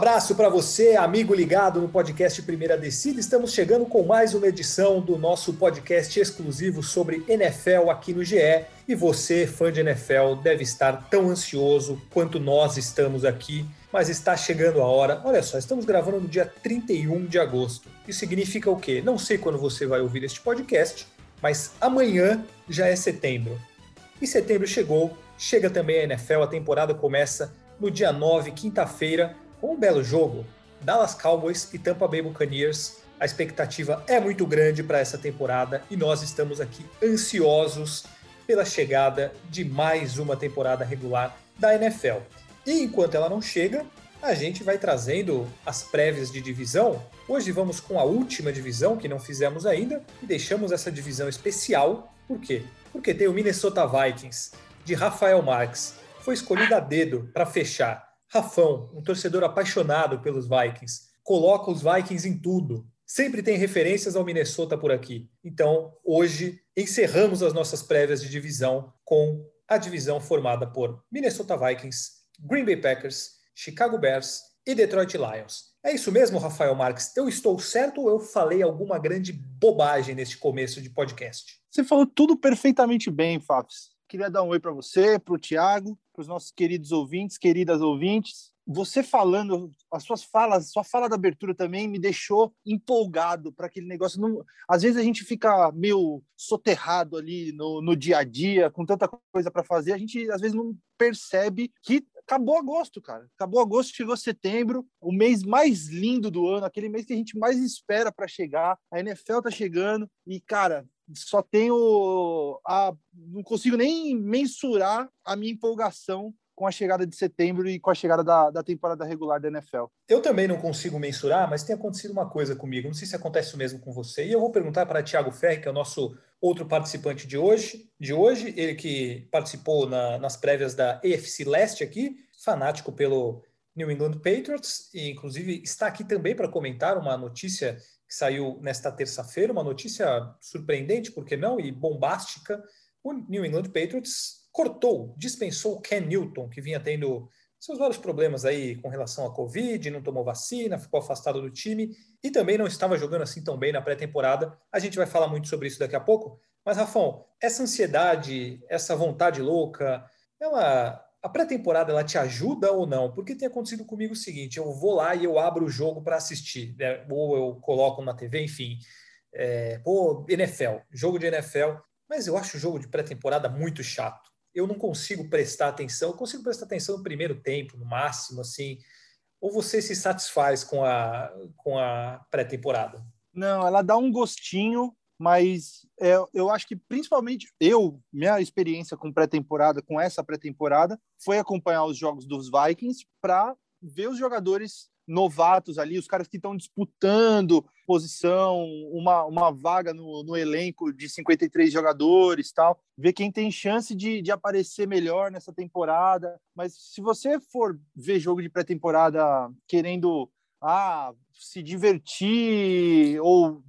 Abraço para você, amigo ligado no podcast Primeira Descida. Estamos chegando com mais uma edição do nosso podcast exclusivo sobre NFL aqui no GE. E você, fã de NFL, deve estar tão ansioso quanto nós estamos aqui, mas está chegando a hora. Olha só, estamos gravando no dia 31 de agosto. Isso significa o quê? Não sei quando você vai ouvir este podcast, mas amanhã já é setembro. E setembro chegou, chega também a NFL, a temporada começa no dia 9, quinta-feira com um belo jogo, Dallas Cowboys e Tampa Bay Buccaneers. A expectativa é muito grande para essa temporada e nós estamos aqui ansiosos pela chegada de mais uma temporada regular da NFL. E enquanto ela não chega, a gente vai trazendo as prévias de divisão. Hoje vamos com a última divisão que não fizemos ainda e deixamos essa divisão especial. Por quê? Porque tem o Minnesota Vikings de Rafael Marques. Foi escolhido a dedo para fechar Rafão, um torcedor apaixonado pelos Vikings, coloca os Vikings em tudo. Sempre tem referências ao Minnesota por aqui. Então, hoje, encerramos as nossas prévias de divisão com a divisão formada por Minnesota Vikings, Green Bay Packers, Chicago Bears e Detroit Lions. É isso mesmo, Rafael Marques? Eu estou certo ou eu falei alguma grande bobagem neste começo de podcast? Você falou tudo perfeitamente bem, Fafs. Queria dar um oi para você, para o Thiago, para os nossos queridos ouvintes, queridas ouvintes. Você falando, as suas falas, sua fala da abertura também me deixou empolgado para aquele negócio. Não, às vezes a gente fica meio soterrado ali no, no dia a dia, com tanta coisa para fazer, a gente às vezes não percebe que acabou agosto, cara. Acabou agosto, chegou setembro, o mês mais lindo do ano, aquele mês que a gente mais espera para chegar. A NFL tá chegando e, cara, só tenho a não consigo nem mensurar a minha empolgação com a chegada de setembro e com a chegada da, da temporada regular da NFL. Eu também não consigo mensurar, mas tem acontecido uma coisa comigo. Não sei se acontece o mesmo com você. E eu vou perguntar para Tiago Ferri, que é o nosso outro participante de hoje, de hoje, ele que participou na, nas prévias da AFC Leste aqui, fanático pelo New England Patriots, e inclusive está aqui também para comentar uma notícia que saiu nesta terça-feira, uma notícia surpreendente, por que não, e bombástica. O New England Patriots cortou, dispensou Ken Newton, que vinha tendo seus vários problemas aí com relação à Covid, não tomou vacina, ficou afastado do time e também não estava jogando assim tão bem na pré-temporada. A gente vai falar muito sobre isso daqui a pouco. Mas, Rafão, essa ansiedade, essa vontade louca, ela a pré-temporada ela te ajuda ou não? Porque tem acontecido comigo o seguinte: eu vou lá e eu abro o jogo para assistir, né? ou eu coloco na TV, enfim. É, pô, NFL, jogo de NFL, mas eu acho o jogo de pré-temporada muito chato. Eu não consigo prestar atenção, eu consigo prestar atenção no primeiro tempo, no máximo, assim. Ou você se satisfaz com a, com a pré-temporada? Não, ela dá um gostinho, mas é, eu acho que principalmente eu, minha experiência com pré-temporada, com essa pré-temporada, foi acompanhar os jogos dos Vikings para ver os jogadores novatos ali, os caras que estão disputando posição, uma, uma vaga no, no elenco de 53 jogadores tal, ver quem tem chance de, de aparecer melhor nessa temporada. Mas se você for ver jogo de pré-temporada querendo ah, se divertir ou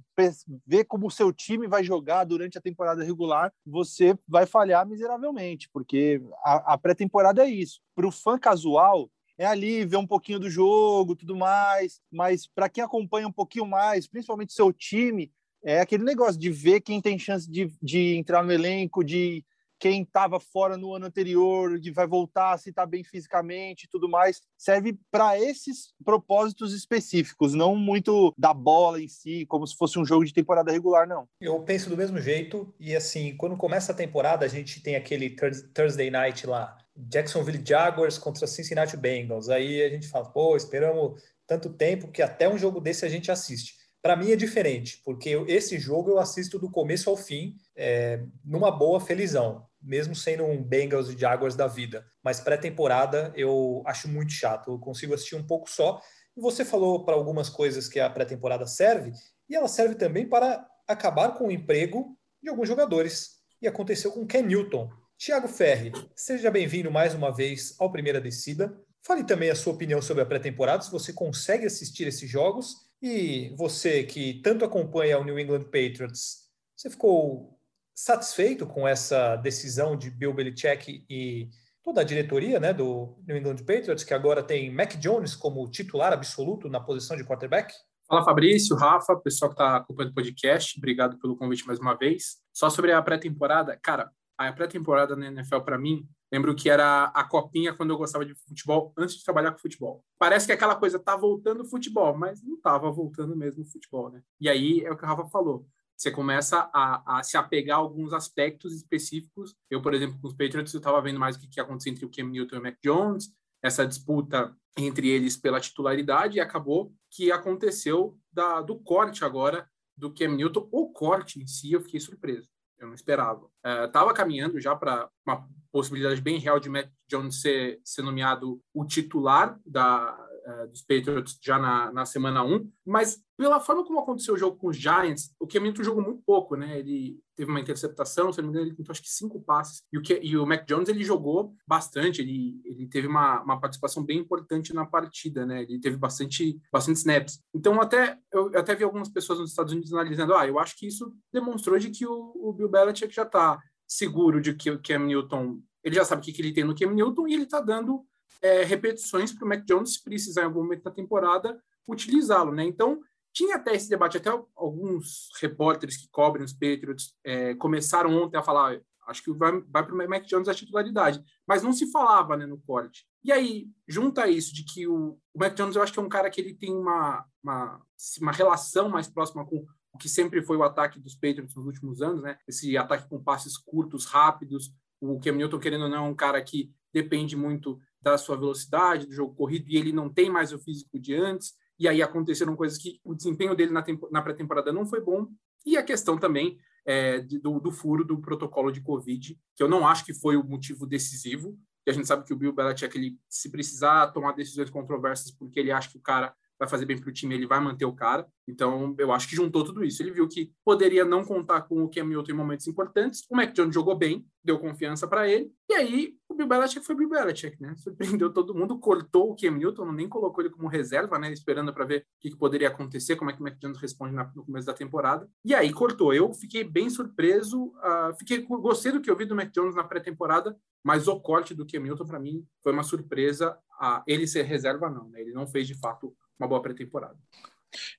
ver como o seu time vai jogar durante a temporada regular, você vai falhar miseravelmente, porque a, a pré-temporada é isso. Para o fã casual, é ali ver um pouquinho do jogo, tudo mais, mas para quem acompanha um pouquinho mais, principalmente seu time, é aquele negócio de ver quem tem chance de, de entrar no elenco, de quem estava fora no ano anterior, que vai voltar, se está bem fisicamente e tudo mais, serve para esses propósitos específicos, não muito da bola em si, como se fosse um jogo de temporada regular, não. Eu penso do mesmo jeito, e assim, quando começa a temporada, a gente tem aquele Thursday night lá, Jacksonville Jaguars contra Cincinnati Bengals. Aí a gente fala, pô, esperamos tanto tempo que até um jogo desse a gente assiste. Para mim é diferente, porque esse jogo eu assisto do começo ao fim, é, numa boa, felizão mesmo sendo um Bengals e Jaguars da vida. Mas pré-temporada eu acho muito chato. Eu consigo assistir um pouco só. E você falou para algumas coisas que a pré-temporada serve, e ela serve também para acabar com o emprego de alguns jogadores. E aconteceu com Ken Newton. Tiago Ferri, seja bem-vindo mais uma vez ao Primeira Descida. Fale também a sua opinião sobre a pré-temporada, se você consegue assistir esses jogos e você que tanto acompanha o New England Patriots, você ficou satisfeito com essa decisão de Bill Belichick e toda a diretoria né, do New England Patriots, que agora tem Mac Jones como titular absoluto na posição de quarterback? Fala Fabrício, Rafa, pessoal que está acompanhando o podcast, obrigado pelo convite mais uma vez. Só sobre a pré-temporada, cara, a pré-temporada na NFL para mim, lembro que era a copinha quando eu gostava de futebol antes de trabalhar com futebol. Parece que aquela coisa tá voltando o futebol, mas não tava voltando mesmo o futebol, né? E aí é o que o Rafa falou. Você começa a, a se apegar a alguns aspectos específicos. Eu, por exemplo, com os Patriots, eu estava vendo mais o que, que ia acontecer entre o Cam Newton e o Mac Jones, essa disputa entre eles pela titularidade, e acabou que aconteceu da, do corte agora do Cam Newton. O corte em si, eu fiquei surpreso eu não esperava. Estava é, caminhando já para uma possibilidade bem real de Matt Jones ser, ser nomeado o titular da, uh, dos Patriots já na, na semana 1, mas pela forma como aconteceu o jogo com os Giants, o Newton jogou muito pouco, né? Ele teve uma interceptação, se não me engano, ele tentou acho que cinco passes, e o, que, e o Mac Jones ele jogou bastante, ele, ele teve uma, uma participação bem importante na partida, né? Ele teve bastante, bastante snaps. Então, até eu até vi algumas pessoas nos Estados Unidos analisando, ah, eu acho que isso demonstrou de que o, o Bill Belichick já está seguro de que o Cam Newton ele já sabe o que, que ele tem no Cam Newton e ele está dando é, repetições para o Mac Jones, se precisar em algum momento da temporada, utilizá-lo, né? Então, tinha até esse debate, até alguns repórteres que cobrem os Patriots é, começaram ontem a falar, acho que vai, vai para o Mac Jones a titularidade, mas não se falava né, no corte. E aí, junta isso de que o, o Mac Jones, eu acho que é um cara que ele tem uma, uma, uma relação mais próxima com o que sempre foi o ataque dos Patriots nos últimos anos, né? Esse ataque com passes curtos, rápidos. O Cam Newton, querendo ou não, é um cara que depende muito da sua velocidade, do jogo corrido, e ele não tem mais o físico de antes, e aí aconteceram coisas que o desempenho dele na, na pré-temporada não foi bom, e a questão também é, do, do, furo do protocolo de Covid, que eu não acho que foi o motivo decisivo, que a gente sabe que o Bill Belichick, ele, se precisar tomar decisões controversas porque ele acha que o cara vai fazer bem para o time, ele vai manter o cara. Então, eu acho que juntou tudo isso. Ele viu que poderia não contar com o Cam Newton em momentos importantes. O Mac Jones jogou bem, deu confiança para ele. E aí, o Bill Belichick foi Bill Belichick, né? Surpreendeu todo mundo, cortou o Cam Newton, nem colocou ele como reserva, né? Esperando para ver o que, que, poderia acontecer, como é que o Mac Jones responde no começo da temporada. E aí, cortou. Eu fiquei bem surpreso. Uh, fiquei, gostei do que eu vi do Mac Jones na pré-temporada, mas o corte do Cam Newton, para mim, foi uma surpresa. Ele ser reserva, não, né? Ele não fez, de fato, uma boa pré-temporada.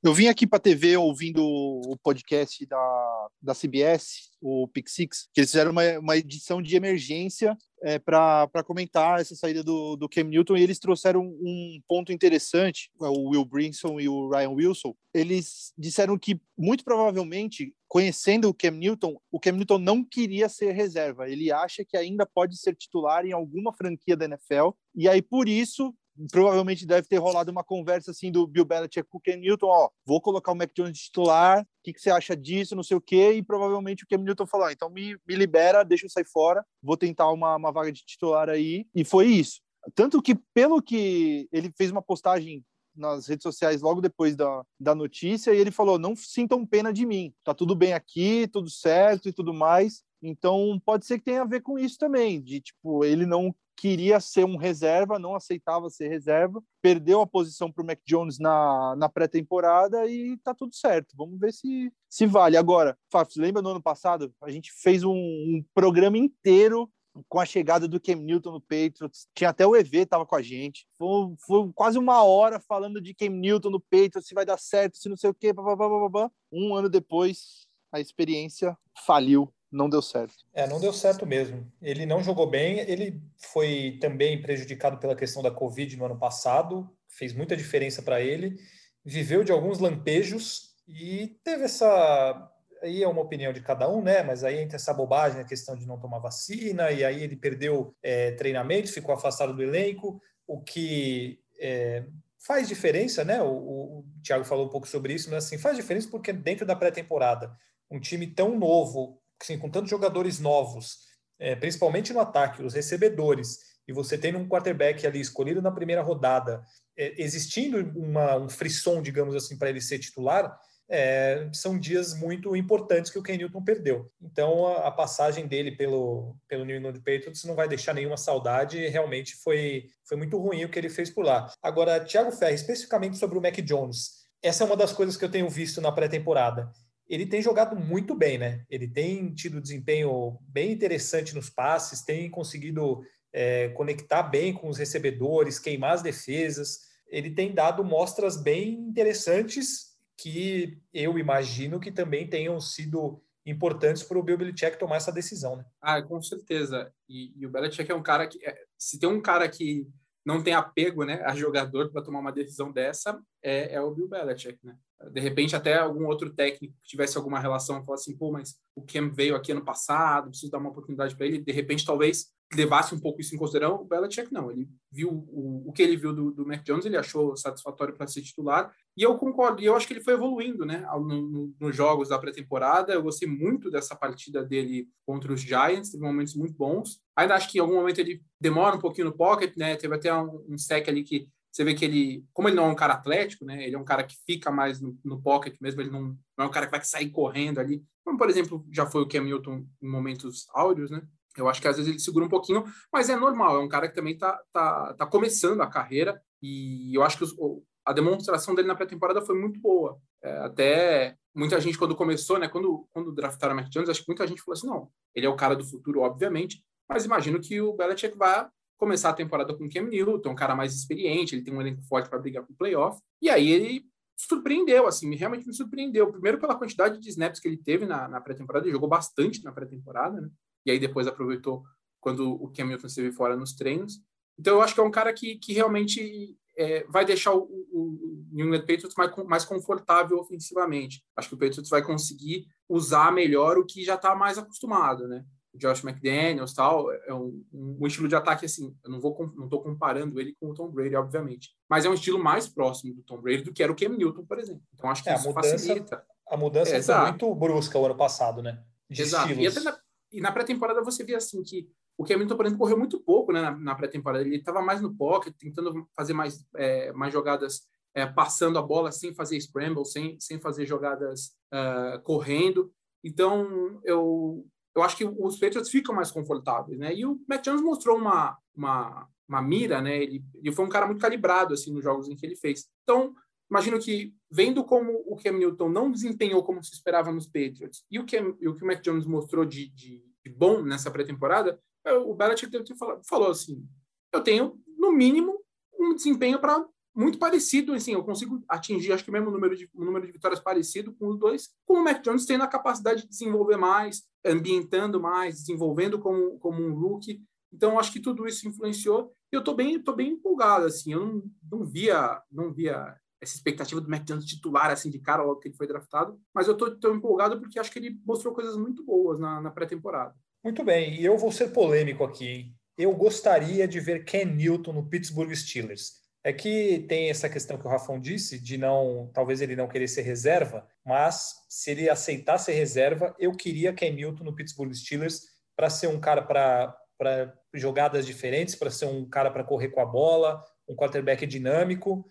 Eu vim aqui para a TV ouvindo o podcast da, da CBS, o Pick Six, que eles fizeram uma, uma edição de emergência é, para comentar essa saída do, do Cam Newton e eles trouxeram um ponto interessante, o Will Brinson e o Ryan Wilson. Eles disseram que, muito provavelmente, conhecendo o Cam Newton, o Cam Newton não queria ser reserva. Ele acha que ainda pode ser titular em alguma franquia da NFL e aí, por isso, provavelmente deve ter rolado uma conversa assim do Bill Belichick com o Ken Newton, ó, vou colocar o Mac Jones titular, o que, que, você acha disso, não sei o quê, e provavelmente o Cam Newton falou, então me, me libera, deixa eu sair fora, vou tentar uma, uma vaga de titular aí, e foi isso. Tanto que, pelo que ele fez uma postagem nas redes sociais logo depois da, da notícia, e ele falou, não sintam pena de mim, tá tudo bem aqui, tudo certo e tudo mais, então pode ser que tenha a ver com isso também, de tipo, ele não queria ser um reserva, não aceitava ser reserva, perdeu a posição para o Mac Jones na, na pré-temporada e tá tudo certo. Vamos ver se, se vale. Agora, Fafs, lembra no ano passado? A gente fez um, um programa inteiro com a chegada do Cam Newton no Patriots, tinha até o EV tava com a gente. Foi, foi quase uma hora falando de Cam Newton no Patriots, se vai dar certo, se não sei o quê, blá, blá, blá, blá. Um ano depois, a experiência faliu não deu certo. É, não deu certo mesmo. Ele não jogou bem, ele foi também prejudicado pela questão da Covid no ano passado, fez muita diferença para ele, viveu de alguns lampejos e teve essa. Aí é uma opinião de cada um, né? Mas aí entra essa bobagem, a questão de não tomar vacina, e aí ele perdeu é, treinamentos, ficou afastado do elenco, o que é, faz diferença, né? O, o, o Thiago falou um pouco sobre isso, mas assim, faz diferença porque dentro da pré-temporada, um time tão novo, assim, com tantos jogadores novos, é, principalmente no ataque, os recebedores, e você tem um quarterback ali escolhido na primeira rodada, é, existindo uma, um frisson, digamos assim, para ele ser titular, é, são dias muito importantes que o Ken Newton perdeu. Então, a, a, passagem dele pelo, pelo New England Patriots não vai deixar nenhuma saudade. Realmente foi, foi muito ruim o que ele fez por lá. Agora, Thiago Ferri, especificamente sobre o Mac Jones, essa é uma das coisas que eu tenho visto na pré-temporada. Ele tem jogado muito bem, né? Ele tem tido desempenho bem interessante nos passes, tem conseguido é, conectar bem com os recebedores, queimar as defesas. Ele tem dado mostras bem interessantes que eu imagino que também tenham sido importantes para o Bill Belichick tomar essa decisão, né? Ah, com certeza. E, e o Belichick é um cara que, é, se tem um cara que não tem apego, né, a jogador para tomar uma decisão dessa, é, é, o Bill Belichick, né? De repente, até algum outro técnico que tivesse alguma relação, falasse assim, pô, mas o Cam veio aqui ano passado, preciso dar uma oportunidade para ele. De repente, talvez levasse um pouco isso em consideração, o Belichick não. Ele viu o, o que ele viu do, do Mac Jones, ele achou satisfatório para ser titular. E eu concordo, e eu acho que ele foi evoluindo, né, no, no, nos jogos da pré-temporada. Eu gostei muito dessa partida dele contra os Giants, teve momentos muito bons. Ainda acho que em algum momento ele demora um pouquinho no pocket, né, teve até um, um sec ali que você vê que ele, como ele não é um cara atlético, né, ele é um cara que fica mais no, no pocket mesmo, ele não, não, é um cara que vai sair correndo ali, como por exemplo já foi o Cam Newton em momentos áureos, né, eu acho que às vezes ele segura um pouquinho, mas é normal, é um cara que também tá, tá, tá começando a carreira e eu acho que os, a demonstração dele na pré-temporada foi muito boa. É, até muita gente, quando começou, né, quando, quando draftaram o Mac Jones, acho que muita gente falou assim: não, ele é o cara do futuro, obviamente, mas imagino que o Belichick vai começar a temporada com o Cam Newton, um cara mais experiente, ele tem um elenco forte para brigar com o playoff, e aí ele surpreendeu, assim, realmente me surpreendeu. Primeiro pela quantidade de snaps que ele teve na, na pré-temporada, ele jogou bastante na pré-temporada, né? E aí depois aproveitou quando o Cam Newton esteve fora nos treinos. Então eu acho que é um cara que, que realmente é, vai deixar o, o, New England Patriots mais, mais confortável ofensivamente. Acho que o Patriots vai conseguir usar melhor o que já está mais acostumado, né? Josh McDaniels tal é um, um, estilo de ataque assim. Eu não vou não estou comparando ele com o Tom Brady, obviamente, mas é um estilo mais próximo do Tom Brady do que era o Cam Newton, por exemplo. Então acho que é, isso a mudança, facilita. A mudança é, foi muito brusca o ano passado, né? De exato. Estilos. E, na, e na pré-temporada você via assim que o Cam Newton, por exemplo, correu muito pouco né, na, na pré-temporada. Ele estava mais no pocket, tentando fazer mais, é, mais jogadas é, passando a bola sem fazer scramble, sem, sem fazer jogadas uh, correndo. Então, eu, eu acho que os Patriots ficam mais confortáveis. Né? E o Matt Jones mostrou uma, uma, uma mira, né? ele, ele foi um cara muito calibrado assim, nos jogos em que ele fez. Então, imagino que, vendo como o Cam Newton não desempenhou como se esperava nos Patriots, e o, Cam, e o que o Mac Jones mostrou de, de, de bom nessa pré-temporada, o Belichick falou assim: eu tenho, no mínimo, um desempenho para muito parecido, assim, eu consigo atingir, acho que o mesmo número de, um número de vitórias parecido com os dois, com o Mac Jones tendo a capacidade de desenvolver mais, ambientando mais, desenvolvendo como, como um rookie. Então, acho que tudo isso influenciou. E eu estou bem, tô bem empolgado, assim, eu não, não via, não via essa expectativa do Jones titular, assim, de cara, logo que ele foi draftado, mas eu estou empolgado porque acho que ele mostrou coisas muito boas na, na pré-temporada. Muito bem, e eu vou ser polêmico aqui. Eu gostaria de ver Ken Newton no Pittsburgh Steelers. É que tem essa questão que o Rafão disse, de não, talvez ele não querer ser reserva, mas se ele aceitar ser reserva, eu queria Ken Newton no Pittsburgh Steelers para ser um cara para jogadas diferentes, para ser um cara para correr com a bola, um quarterback dinâmico.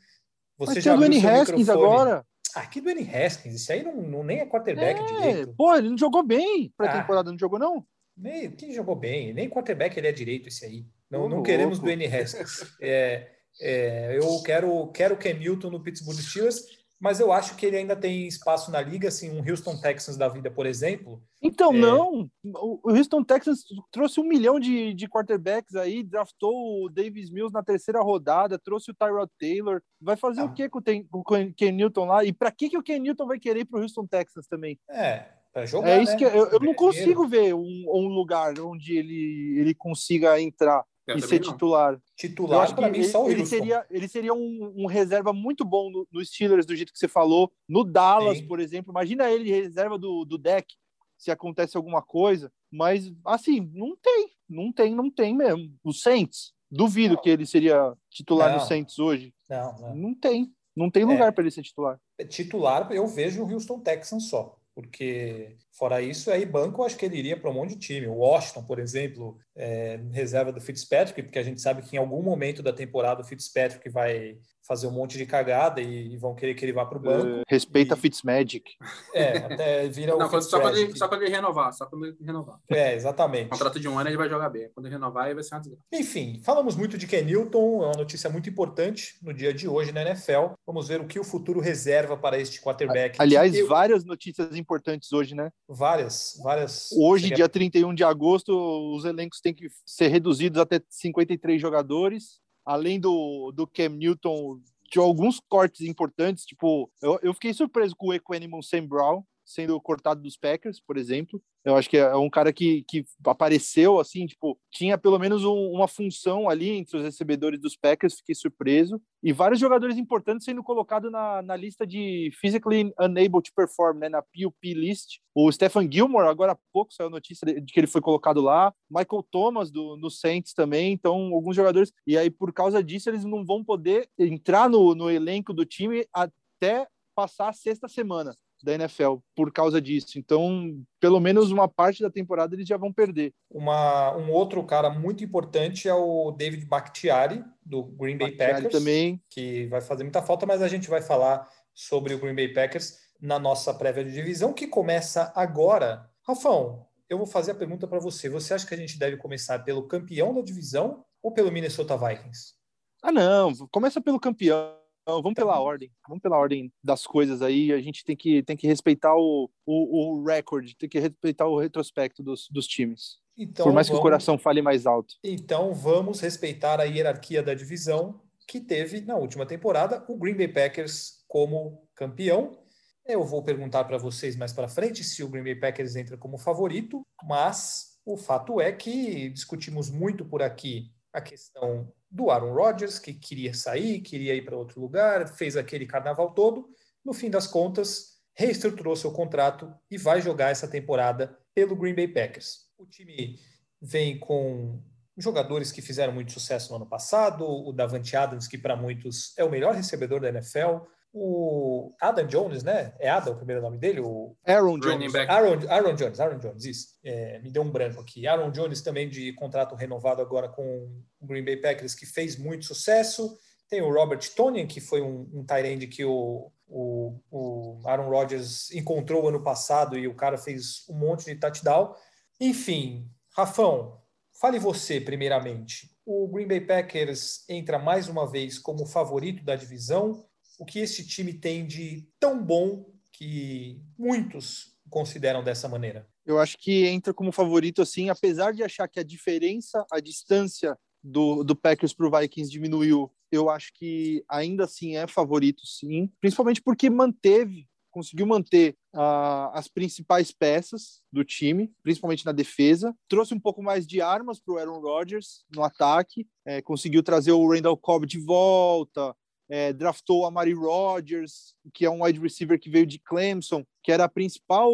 Você mas já viu o Haskins agora? Ah, que Dwayne Haskins, isso aí não, não nem é quarterback é, direito. Pô, ele não jogou bem para a ah. temporada, não jogou não? Nem, quem jogou bem, nem quarterback ele é direito esse aí. Não, não queremos do N. Haskins. É, é, eu quero, quero Cam Newton no Pittsburgh Steelers, mas eu acho que ele ainda tem espaço na liga, assim, um Houston Texans da vida, por exemplo. Então, é... não. O Houston Texans trouxe um milhão de, de quarterbacks aí, draftou o Davis Mills na terceira rodada, trouxe o Tyrod Taylor. Vai fazer ah. o que com o, o Ken Newton lá? E para que, que o Ken Newton vai querer ir pro Houston Texans também? É, para jogar. É isso né? que eu, eu não consigo ver um, um, lugar onde ele, ele consiga entrar eu e ser não. titular. Titular, para mim, ele, só o ele seria, ele seria um, um reserva muito bom no, no, Steelers, do jeito que você falou. No Dallas, Sim. por exemplo. Imagina ele reserva do, do deck, se acontece alguma coisa. Mas, assim, não tem. Não tem, não tem mesmo. O Saints, duvido não. que ele seria titular não. no Saints hoje. Não, não. não tem. Não tem lugar é. para ele ser titular. Titular, eu vejo o Houston Texans só. Porque fora isso, aí banco eu acho que ele iria para um monte de time. O Washington, por exemplo, é, reserva do Fitzpatrick, porque a gente sabe que em algum momento da temporada o Fitzpatrick vai fazer um monte de cagada e, e vão querer que ele vá para o banco. Uh, respeita e... Fitzmagic. É, até vira Não, o só, quando ele, só quando ele renovar, só quando ele renovar. É, exatamente. contrato de um ano ele vai jogar bem. Quando ele renovar, ele vai ser uma desgraça. Enfim, falamos muito de Ken Newton, é uma notícia muito importante no dia de hoje na NFL. Vamos ver o que o futuro reserva para este quarterback. Aliás, eu... várias notícias importantes hoje, né? Várias, várias. Hoje, dia 31 de agosto, os elencos têm que ser reduzidos até 53 jogadores. Além do, do Cam Newton, de alguns cortes importantes, tipo, eu, eu fiquei surpreso com o Equanimal Sam Brown, sendo cortado dos Packers, por exemplo. Eu acho que é um cara que, que apareceu assim, tipo, tinha pelo menos um, uma função ali entre os recebedores dos Packers, fiquei surpreso. E vários jogadores importantes sendo colocados na, na lista de physically unable to perform, né, na PUP list. O Stephen Gilmore, agora há pouco saiu notícia de, de que ele foi colocado lá. Michael Thomas do, no Saints também. Então, alguns jogadores. E aí, por causa disso, eles não vão poder entrar no, no elenco do time até passar a sexta semana da NFL por causa disso. Então, pelo menos uma parte da temporada eles já vão perder. Uma, um outro cara muito importante é o David Bakhtiari, do Green Bay Bakhtiari Packers, também. que vai fazer muita falta, mas a gente vai falar sobre o Green Bay Packers na nossa prévia de divisão, que começa agora. Rafão, eu vou fazer a pergunta para você. Você acha que a gente deve começar pelo campeão da divisão ou pelo Minnesota Vikings? Ah, não. Começa pelo campeão vamos pela ordem. Vamos pela ordem das coisas aí. A gente tem que, tem que respeitar o, o, o recorde, tem que respeitar o retrospecto dos, dos times. Então, Por mais vamos... que o coração fale mais alto. Então vamos respeitar a hierarquia da divisão que teve na última temporada o Green Bay Packers como campeão. Eu vou perguntar para vocês mais para frente se o Green Bay Packers entra como favorito, mas o fato é que discutimos muito por aqui a questão do Aaron Rodgers, que queria sair, queria ir para outro lugar, fez aquele carnaval todo. No fim das contas, reestruturou seu contrato e vai jogar essa temporada pelo Green Bay Packers. O time vem com jogadores que fizeram muito sucesso no ano passado, o Davante Adams, que para muitos é o melhor recebedor da NFL, o Adam Jones, né? É Adam o primeiro nome dele? O Aaron Jones. Aaron, Aaron Jones, Aaron Jones, isso. É, me deu um branco aqui. Aaron Jones também de contrato renovado agora com o Green Bay Packers, que fez muito sucesso. Tem o Robert Tonian, que foi um, um tight que o, o, o Aaron Rodgers encontrou ano passado e o cara fez um monte de touchdown. Enfim, Rafão, fale você primeiramente. O Green Bay Packers entra mais uma vez como favorito da divisão o que esse time tem de tão bom que muitos consideram dessa maneira? Eu acho que entra como favorito, assim, apesar de achar que a diferença, a distância do, do Packers para o Vikings diminuiu, eu acho que ainda assim é favorito, sim. Principalmente porque manteve, conseguiu manter uh, as principais peças do time, principalmente na defesa. Trouxe um pouco mais de armas para o Aaron Rodgers no ataque, é, conseguiu trazer o Randall Cobb de volta, é, draftou a Mari Rogers, que é um wide receiver que veio de Clemson, que era a principal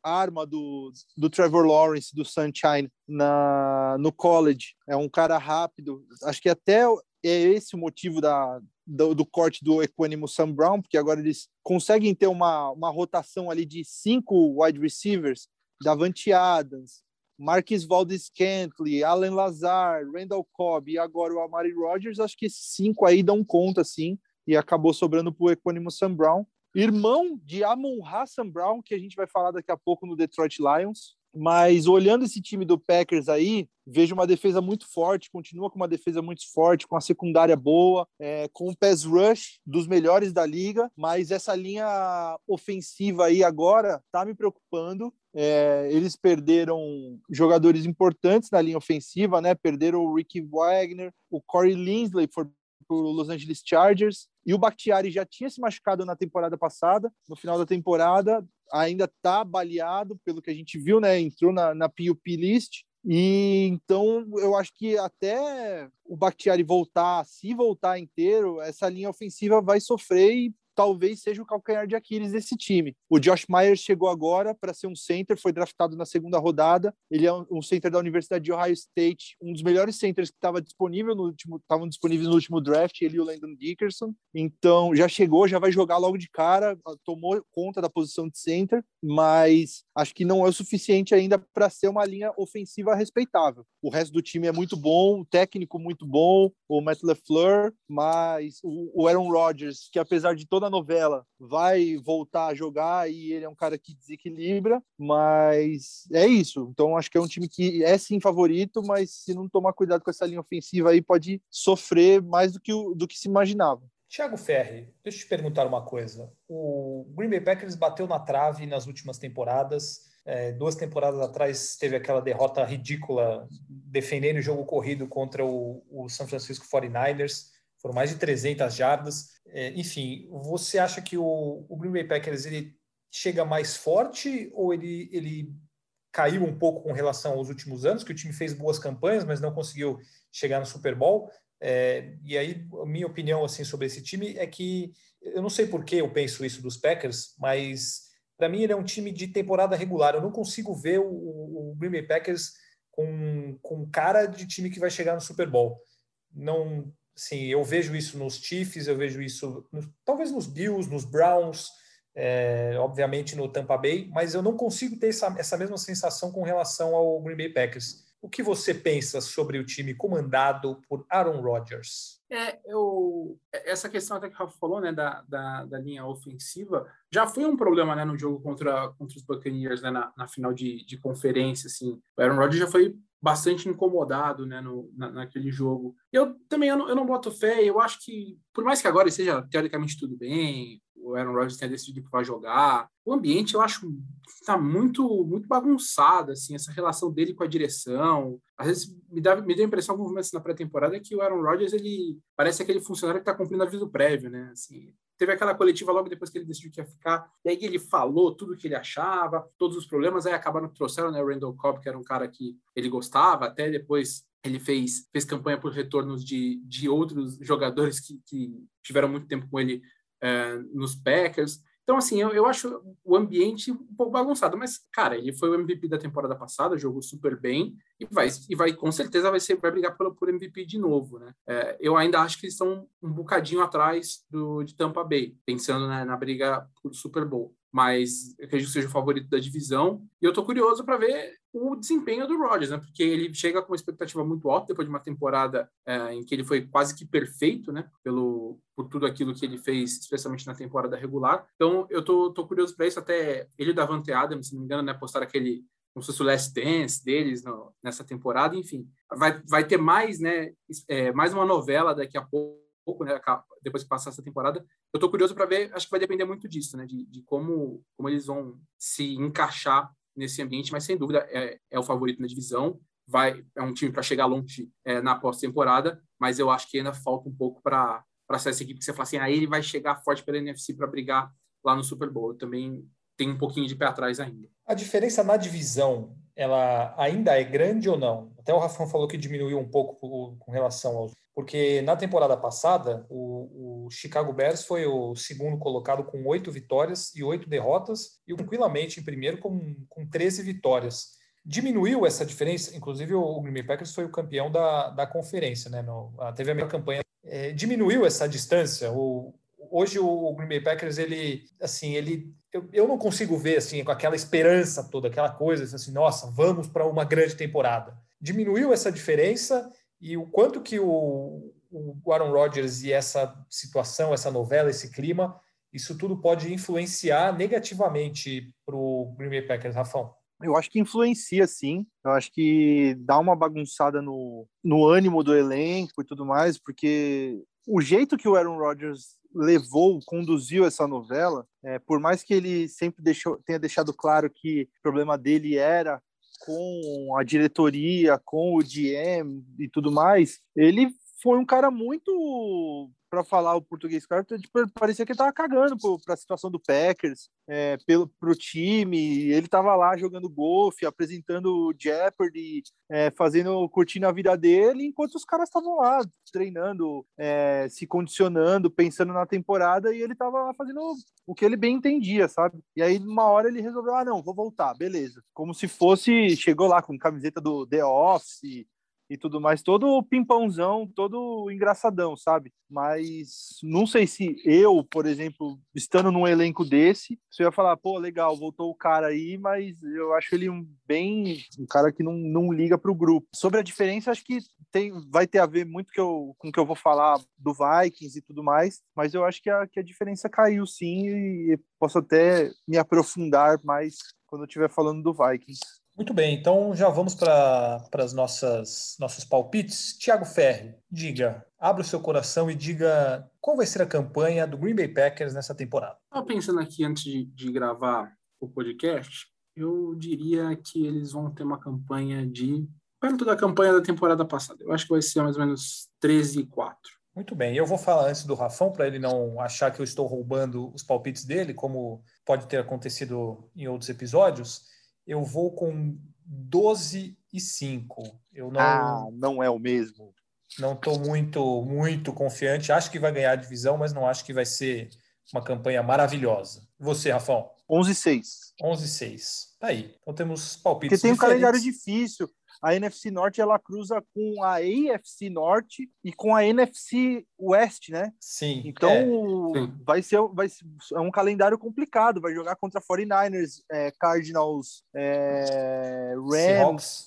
arma do, do Trevor Lawrence, do Sunshine, na, no college. É um cara rápido. Acho que até é esse o motivo da, do, do, corte do Equanimo Sam Brown, porque agora eles conseguem ter uma, uma rotação ali de cinco wide receivers, Davante Adams, Marquis Valdez Scantling, Alan Lazar, Randall Cobb e agora o Amari Rogers, acho que esses cinco aí dão conta, sim, e acabou sobrando para o Equanimo Sam Brown. Irmão de Amon Hassan Brown, que a gente vai falar daqui a pouco no Detroit Lions. Mas olhando esse time do Packers aí, vejo uma defesa muito forte, continua com uma defesa muito forte, com a secundária boa, é, com um pass rush dos melhores da liga, mas essa linha ofensiva aí agora tá me preocupando. É, eles perderam jogadores importantes na linha ofensiva, né? Perderam o Ricky Wagner, o Corey Linsley foi para o Los Angeles Chargers. E o Bakhtiari já tinha se machucado na temporada passada. No final da temporada, ainda está baleado, pelo que a gente viu, né? Entrou na, na PUP list. E então eu acho que até o Bakhtiari voltar, se voltar inteiro, essa linha ofensiva vai sofrer e talvez seja o calcanhar de Aquiles desse time. O Josh Myers chegou agora para ser um center, foi draftado na segunda rodada. Ele é um center da Universidade de Ohio State, um dos melhores centers que estava disponível no último, estavam disponíveis no último draft, ele e o Landon Dickerson. Então, já chegou, já vai jogar logo de cara, tomou conta da posição de center, mas acho que não é o suficiente ainda para ser uma linha ofensiva respeitável. O resto do time é muito bom, o técnico muito bom, o Matt LeFleur, mas o Aaron Rodgers, que apesar de toda a novela, vai voltar a jogar e ele é um cara que desequilibra, mas é isso. Então acho que é um time que é sim favorito, mas se não tomar cuidado com essa linha ofensiva aí pode sofrer mais do que, do que se imaginava. Tiago Ferri, deixa eu te perguntar uma coisa. O Green Bay Packers bateu na trave nas últimas temporadas. É, duas temporadas atrás teve aquela derrota ridícula defendendo o jogo corrido contra o, o San Francisco 49ers. Foram mais de 300 jardas. É, enfim, você acha que o, o, Green Bay Packers ele chega mais forte ou ele, ele caiu um pouco com relação aos últimos anos, que o time fez boas campanhas, mas não conseguiu chegar no Super Bowl? É, e aí, minha opinião assim sobre esse time é que eu não sei por que eu penso isso dos Packers, mas para mim ele é um time de temporada regular. Eu não consigo ver o, o Green Bay Packers com, com cara de time que vai chegar no Super Bowl. Não, sim, eu vejo isso nos Chiefs, eu vejo isso no, talvez nos Bills, nos Browns, é, obviamente no Tampa Bay, mas eu não consigo ter essa, essa mesma sensação com relação ao Green Bay Packers. O que você pensa sobre o time comandado por Aaron Rodgers? É, eu, essa questão até que o Rafa falou, né, da, da, da, linha ofensiva, já foi um problema, né, no jogo contra, contra os Buccaneers, né, na, na final de, de conferência, assim. O Aaron Rodgers já foi bastante incomodado, né, no, na, naquele jogo. Eu também, eu não, eu não boto fé, eu acho que, por mais que agora esteja teoricamente tudo bem, o Aaron Rodgers tenha decidido que vai jogar. O ambiente eu acho que está muito muito bagunçado assim, essa relação dele com a direção. Às vezes me dá me deu a impressão alguns momentos na pré-temporada que o Aaron Rodgers ele parece aquele funcionário que está cumprindo aviso prévio, né? Assim, teve aquela coletiva logo depois que ele decidiu que ia ficar, e aí ele falou tudo o que ele achava, todos os problemas, aí acabaram trouxeram né, o Randall Cobb, que era um cara que ele gostava, até depois ele fez, fez campanha por retornos de, de outros jogadores que, que tiveram muito tempo com ele é, nos Packers. Então, assim, eu, eu acho o ambiente um pouco bagunçado, mas, cara, ele foi o MVP da temporada passada, jogou super bem e vai, e vai com certeza vai, ser, vai brigar por, por MVP de novo, né? É, eu ainda acho que eles estão um bocadinho atrás do, de Tampa Bay, pensando né, na briga por Super Bowl mas acredito que seja o favorito da divisão. E eu tô curioso para ver o desempenho do Rodgers, né? Porque ele chega com uma expectativa muito alta depois de uma temporada é, em que ele foi quase que perfeito, né? Pelo por tudo aquilo que ele fez, especialmente na temporada regular. Então eu tô, tô curioso para isso. Até ele o Davante Adams, se não me engano, né? Postaram aquele como se fosse o Last Dance deles no, nessa temporada. Enfim, vai, vai ter mais, né? É, mais uma novela daqui a pouco pouco, né, depois que passar essa temporada. Eu estou curioso para ver, acho que vai depender muito disso, né, de, de, como, como eles vão se encaixar nesse ambiente, mas sem dúvida é, é o favorito na divisão. Vai, é um time para chegar longe é, na pós-temporada, mas eu acho que ainda falta um pouco para ser essa equipe que você fala assim, aí ah, ele vai chegar forte pela NFC para brigar lá no Super Bowl. Eu também tem um pouquinho de pé atrás ainda. A diferença na divisão, ela ainda é grande ou não? Até o Rafão falou que diminuiu um pouco com relação aos. Porque na temporada passada, o, o Chicago Bears foi o segundo colocado com oito vitórias e oito derrotas, e tranquilamente em primeiro com, com 13 vitórias. Diminuiu essa diferença, inclusive o Green Bay Packers foi o campeão da, da conferência, né? No, teve a melhor campanha. É, diminuiu essa distância? O, hoje o Green Bay Packers, ele, assim, ele, eu, eu não consigo ver, assim, com aquela esperança toda, aquela coisa, assim, nossa, vamos para uma grande temporada. Diminuiu essa diferença e o quanto que o, o Aaron Rodgers e essa situação, essa novela, esse clima, isso tudo pode influenciar negativamente para o Green Bay Packers, Rafão? Eu acho que influencia, sim. Eu acho que dá uma bagunçada no, no ânimo do elenco e tudo mais, porque o jeito que o Aaron Rodgers levou, conduziu essa novela, é, por mais que ele sempre deixou, tenha deixado claro que o problema dele era com a diretoria, com o GM e tudo mais, ele foi um cara muito para falar o português claro, tipo, parecia que ele tava cagando para a situação do Packers, é, pelo pro time. Ele tava lá jogando golfe, apresentando Jeopardy, é, fazendo curtindo a vida dele, enquanto os caras estavam lá treinando, é, se condicionando, pensando na temporada, e ele tava lá fazendo o que ele bem entendia, sabe? E aí, uma hora ele resolveu, ah, não, vou voltar, beleza. Como se fosse, chegou lá com camiseta do The Office, e tudo mais, todo pimpãozão, todo engraçadão, sabe? Mas não sei se eu, por exemplo, estando num elenco desse, se eu ia falar, pô, legal, voltou o cara aí, mas eu acho ele um bem um cara que não, não liga pro grupo. Sobre a diferença, acho que tem, vai ter a ver muito que eu, com o que eu vou falar do Vikings e tudo mais, mas eu acho que a, que a diferença caiu sim e posso até me aprofundar mais quando eu estiver falando do Vikings. Muito bem, então já vamos para as nossas nossos palpites. Tiago Ferri, diga, abra o seu coração e diga qual vai ser a campanha do Green Bay Packers nessa temporada. Estava pensando aqui antes de, de gravar o podcast, eu diria que eles vão ter uma campanha de perto da campanha da temporada passada. Eu acho que vai ser mais ou menos 13 e 4. Muito bem, eu vou falar antes do Rafão para ele não achar que eu estou roubando os palpites dele, como pode ter acontecido em outros episódios eu vou com 12 e 5. Eu não, ah, não é o mesmo. Não estou muito, muito confiante. Acho que vai ganhar a divisão, mas não acho que vai ser uma campanha maravilhosa. Você, Rafão? 11 e 6. 11 e 6. Tá aí. Então temos palpites Porque tem um calendário difícil a NFC Norte ela cruza com a AFC Norte e com a NFC West, né? Sim. Então é. vai ser vai ser, é um calendário complicado. Vai jogar contra 49ers, é, Cardinals, é, Rams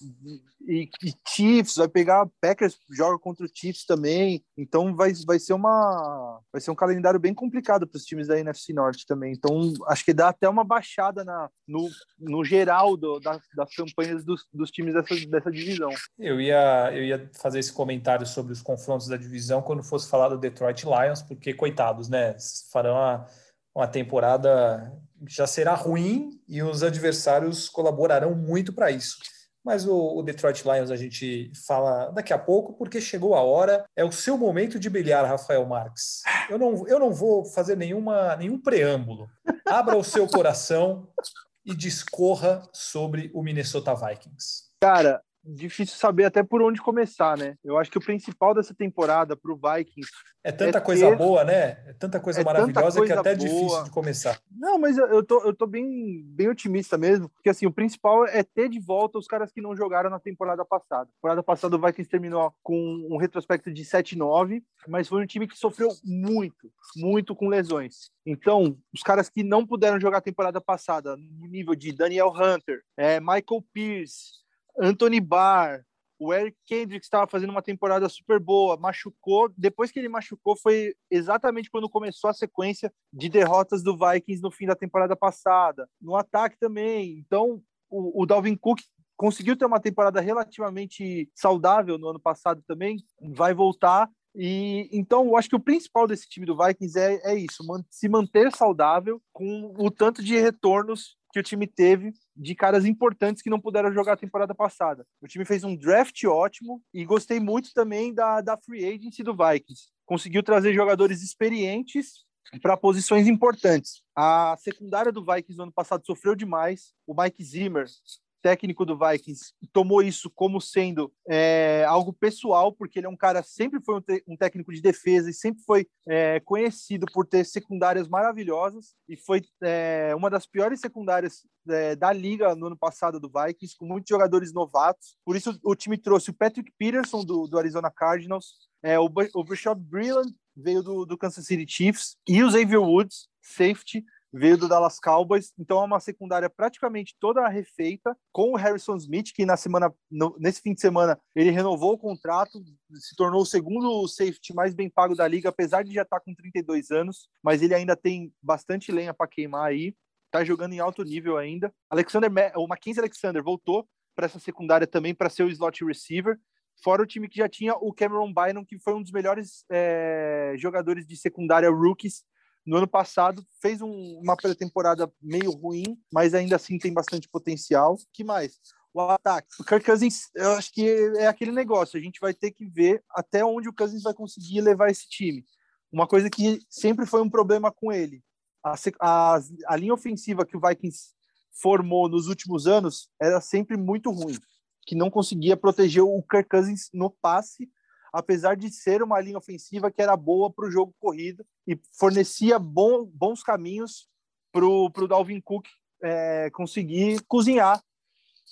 e, e, Chiefs. Vai pegar Packers, joga contra o Chiefs também. Então vai, vai ser uma vai ser um calendário bem complicado para os times da NFC Norte também. Então acho que dá até uma baixada na, no, no geral do, das, das campanhas dos, dos times dessa, dessa divisão. Eu ia, eu ia fazer esse comentário sobre os confrontos da divisão quando fosse falar do Detroit Lions, porque, coitados, né? Farão uma, uma temporada já será ruim e os adversários colaborarão muito para isso. Mas o, o, Detroit Lions a gente fala daqui a pouco, porque chegou a hora, é o seu momento de brilhar, Rafael Marques. Eu não, eu não vou fazer nenhuma, nenhum preâmbulo. Abra o seu coração e discorra sobre o Minnesota Vikings. Cara, difícil saber até por onde começar, né? Eu acho que o principal dessa temporada para o Vikings é tanta é coisa ter... boa, né? É tanta coisa é maravilhosa tanta coisa que é até boa. difícil de começar. Não, mas eu, eu tô, eu tô bem, bem otimista mesmo, porque assim, o principal é ter de volta os caras que não jogaram na temporada passada. A temporada passada o Vikings terminou com um retrospecto de 7-9, mas foi um time que sofreu muito, muito com lesões. Então, os caras que não puderam jogar a temporada passada, no nível de Daniel Hunter, é, Michael Pierce, Anthony Barr, o Eric Kendricks estava fazendo uma temporada super boa, machucou. Depois que ele machucou, foi exatamente quando começou a sequência de derrotas do Vikings no fim da temporada passada. No ataque também. Então, o, o Dalvin Cook conseguiu ter uma temporada relativamente saudável no ano passado também, vai voltar. E então eu acho que o principal desse time do Vikings é, é isso, man, se manter saudável com o tanto de retornos que o time teve de caras importantes que não puderam jogar a temporada passada. O time fez um draft ótimo e gostei muito também da, da free agency do Vikings. Conseguiu trazer jogadores experientes para posições importantes. A secundária do Vikings no ano passado sofreu demais. O Mike Zimmer técnico do Vikings tomou isso como sendo é, algo pessoal, porque ele é um cara, sempre foi um, um técnico de defesa e sempre foi é, conhecido por ter secundárias maravilhosas e foi é, uma das piores secundárias é, da liga no ano passado do Vikings, com muitos jogadores novatos. Por isso o time trouxe o Patrick Peterson do, do Arizona Cardinals, é, o, o Bishop Breland veio do, do Kansas City Chiefs e o Xavier Woods, safety, veio do Dallas Cowboys, então é uma secundária praticamente toda refeita, com o Harrison Smith, que na semana, no, nesse fim de semana, ele renovou o contrato, se tornou o segundo safety mais bem pago da liga, apesar de já estar com 32 anos, mas ele ainda tem bastante lenha para queimar aí, tá jogando em alto nível ainda. Alexander, o Mackenzie Alexander voltou para essa secundária também para ser o slot receiver, fora o time que já tinha o Cameron Bynum, que foi um dos melhores é, jogadores de secundária rookies no ano passado fez um, uma pré-temporada meio ruim, mas ainda assim tem bastante potencial. que mais? O ataque. O Kirk Cousins, eu acho que é aquele negócio. A gente vai ter que ver até onde o Cousins vai conseguir levar esse time. uma coisa que sempre foi um problema com ele. A, a, a linha ofensiva que o Vikings formou nos últimos anos era sempre muito ruim, que não conseguia proteger o Kirk Cousins no passe, apesar de ser uma linha ofensiva que era boa para o jogo corrido e fornecia bom, bons caminhos para o Dalvin Cook é, conseguir cozinhar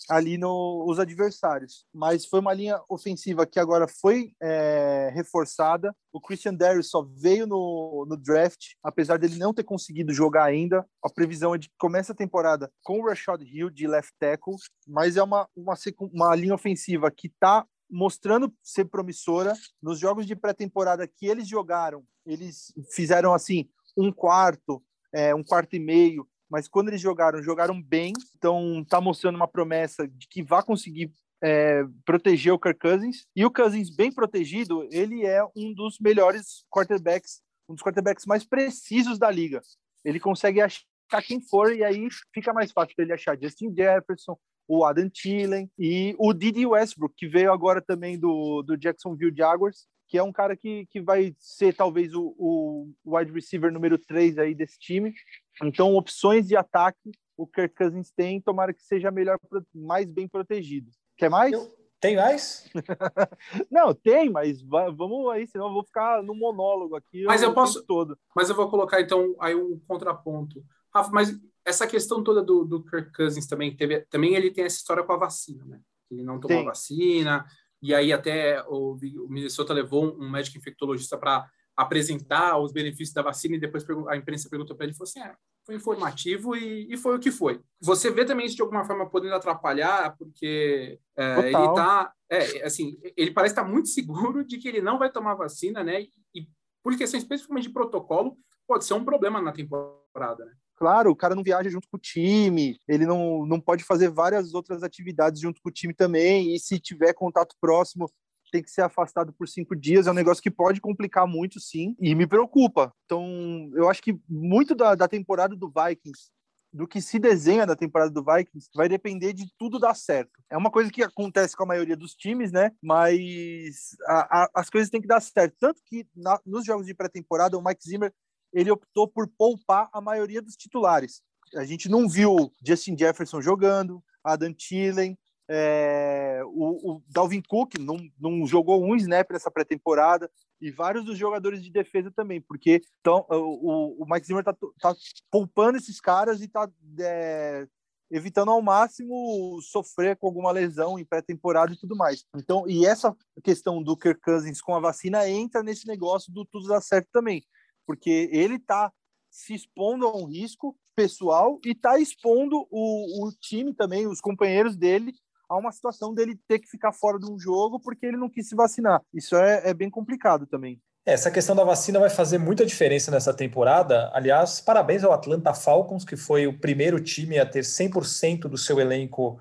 ali no, os adversários. Mas foi uma linha ofensiva que agora foi é, reforçada. O Christian Darius só veio no, no draft, apesar dele não ter conseguido jogar ainda. A previsão é de que comece a temporada com o Rashad Hill de left tackle, mas é uma, uma, uma linha ofensiva que está mostrando ser promissora. Nos jogos de pré-temporada que eles jogaram, eles fizeram assim um quarto, é, um quarto e meio mas quando eles jogaram, jogaram bem. Então, tá mostrando uma promessa de que vai conseguir é, proteger o Kirk Cousins. E o Cousins, bem protegido, ele é um dos melhores quarterbacks, um dos quarterbacks mais precisos da liga. Ele consegue achar quem for e aí fica mais fácil dele achar Justin Jefferson, o Adam Thielen e o Didi Westbrook, que veio agora também do, do Jacksonville Jaguars, que é um cara que, que vai ser talvez o, o wide receiver número 3 aí desse time. Então, opções de ataque o Kirk Cousins tem, tomara que seja melhor, mais bem protegido. Quer mais? Eu... Tem mais? Não, tem, mas vamos aí, senão eu vou ficar no monólogo aqui. Mas eu posso todo. Mas eu vou colocar então aí um contraponto. Rafa, mas essa questão toda do, do Kirk Cousins também teve, também ele tem essa história com a vacina, né? Ele não tomou tem. vacina e aí até o, o Minnesota levou um médico infectologista para apresentar os benefícios da vacina e depois a imprensa perguntou para ele e falou assim: é, foi informativo e, e, foi o que foi. Você vê também isso de alguma forma podendo atrapalhar, porque é, ele está, é, assim, ele parece estar muito seguro de que ele não vai tomar vacina, né? E, por questão especificamente de protocolo, pode ser um problema na temporada, né? Claro, o cara não viaja junto com o time, ele não, não pode fazer várias outras atividades junto com o time também, e se tiver contato próximo, tem que ser afastado por cinco dias, é um negócio que pode complicar muito, sim, e me preocupa. Então, eu acho que muito da, da temporada do Vikings, do que se desenha da temporada do Vikings, vai depender de tudo dar certo. É uma coisa que acontece com a maioria dos times, né? Mas a, a, as coisas têm que dar certo. Tanto que na, nos jogos de pré-temporada, o Mike Zimmer ele optou por poupar a maioria dos titulares. A gente não viu Justin Jefferson jogando, Adam Thielen, é, o, o, Dalvin Cook não, não jogou um snap nessa pré-temporada e vários dos jogadores de defesa também, porque tão, o, o Mike Zimmer está tá poupando esses caras e está é, evitando ao máximo sofrer com alguma lesão em pré-temporada e tudo mais. Então, e essa questão do Kirk Cousins com a vacina entra nesse negócio do tudo dar certo também, porque ele está se expondo a um risco pessoal e está expondo o, o time também, os companheiros dele, a uma situação dele ter que ficar fora de um jogo porque ele não quis se vacinar. Isso é, é bem complicado também. É, essa questão da vacina vai fazer muita diferença nessa temporada. Aliás, parabéns ao Atlanta Falcons, que foi o primeiro time a ter 100% do seu elenco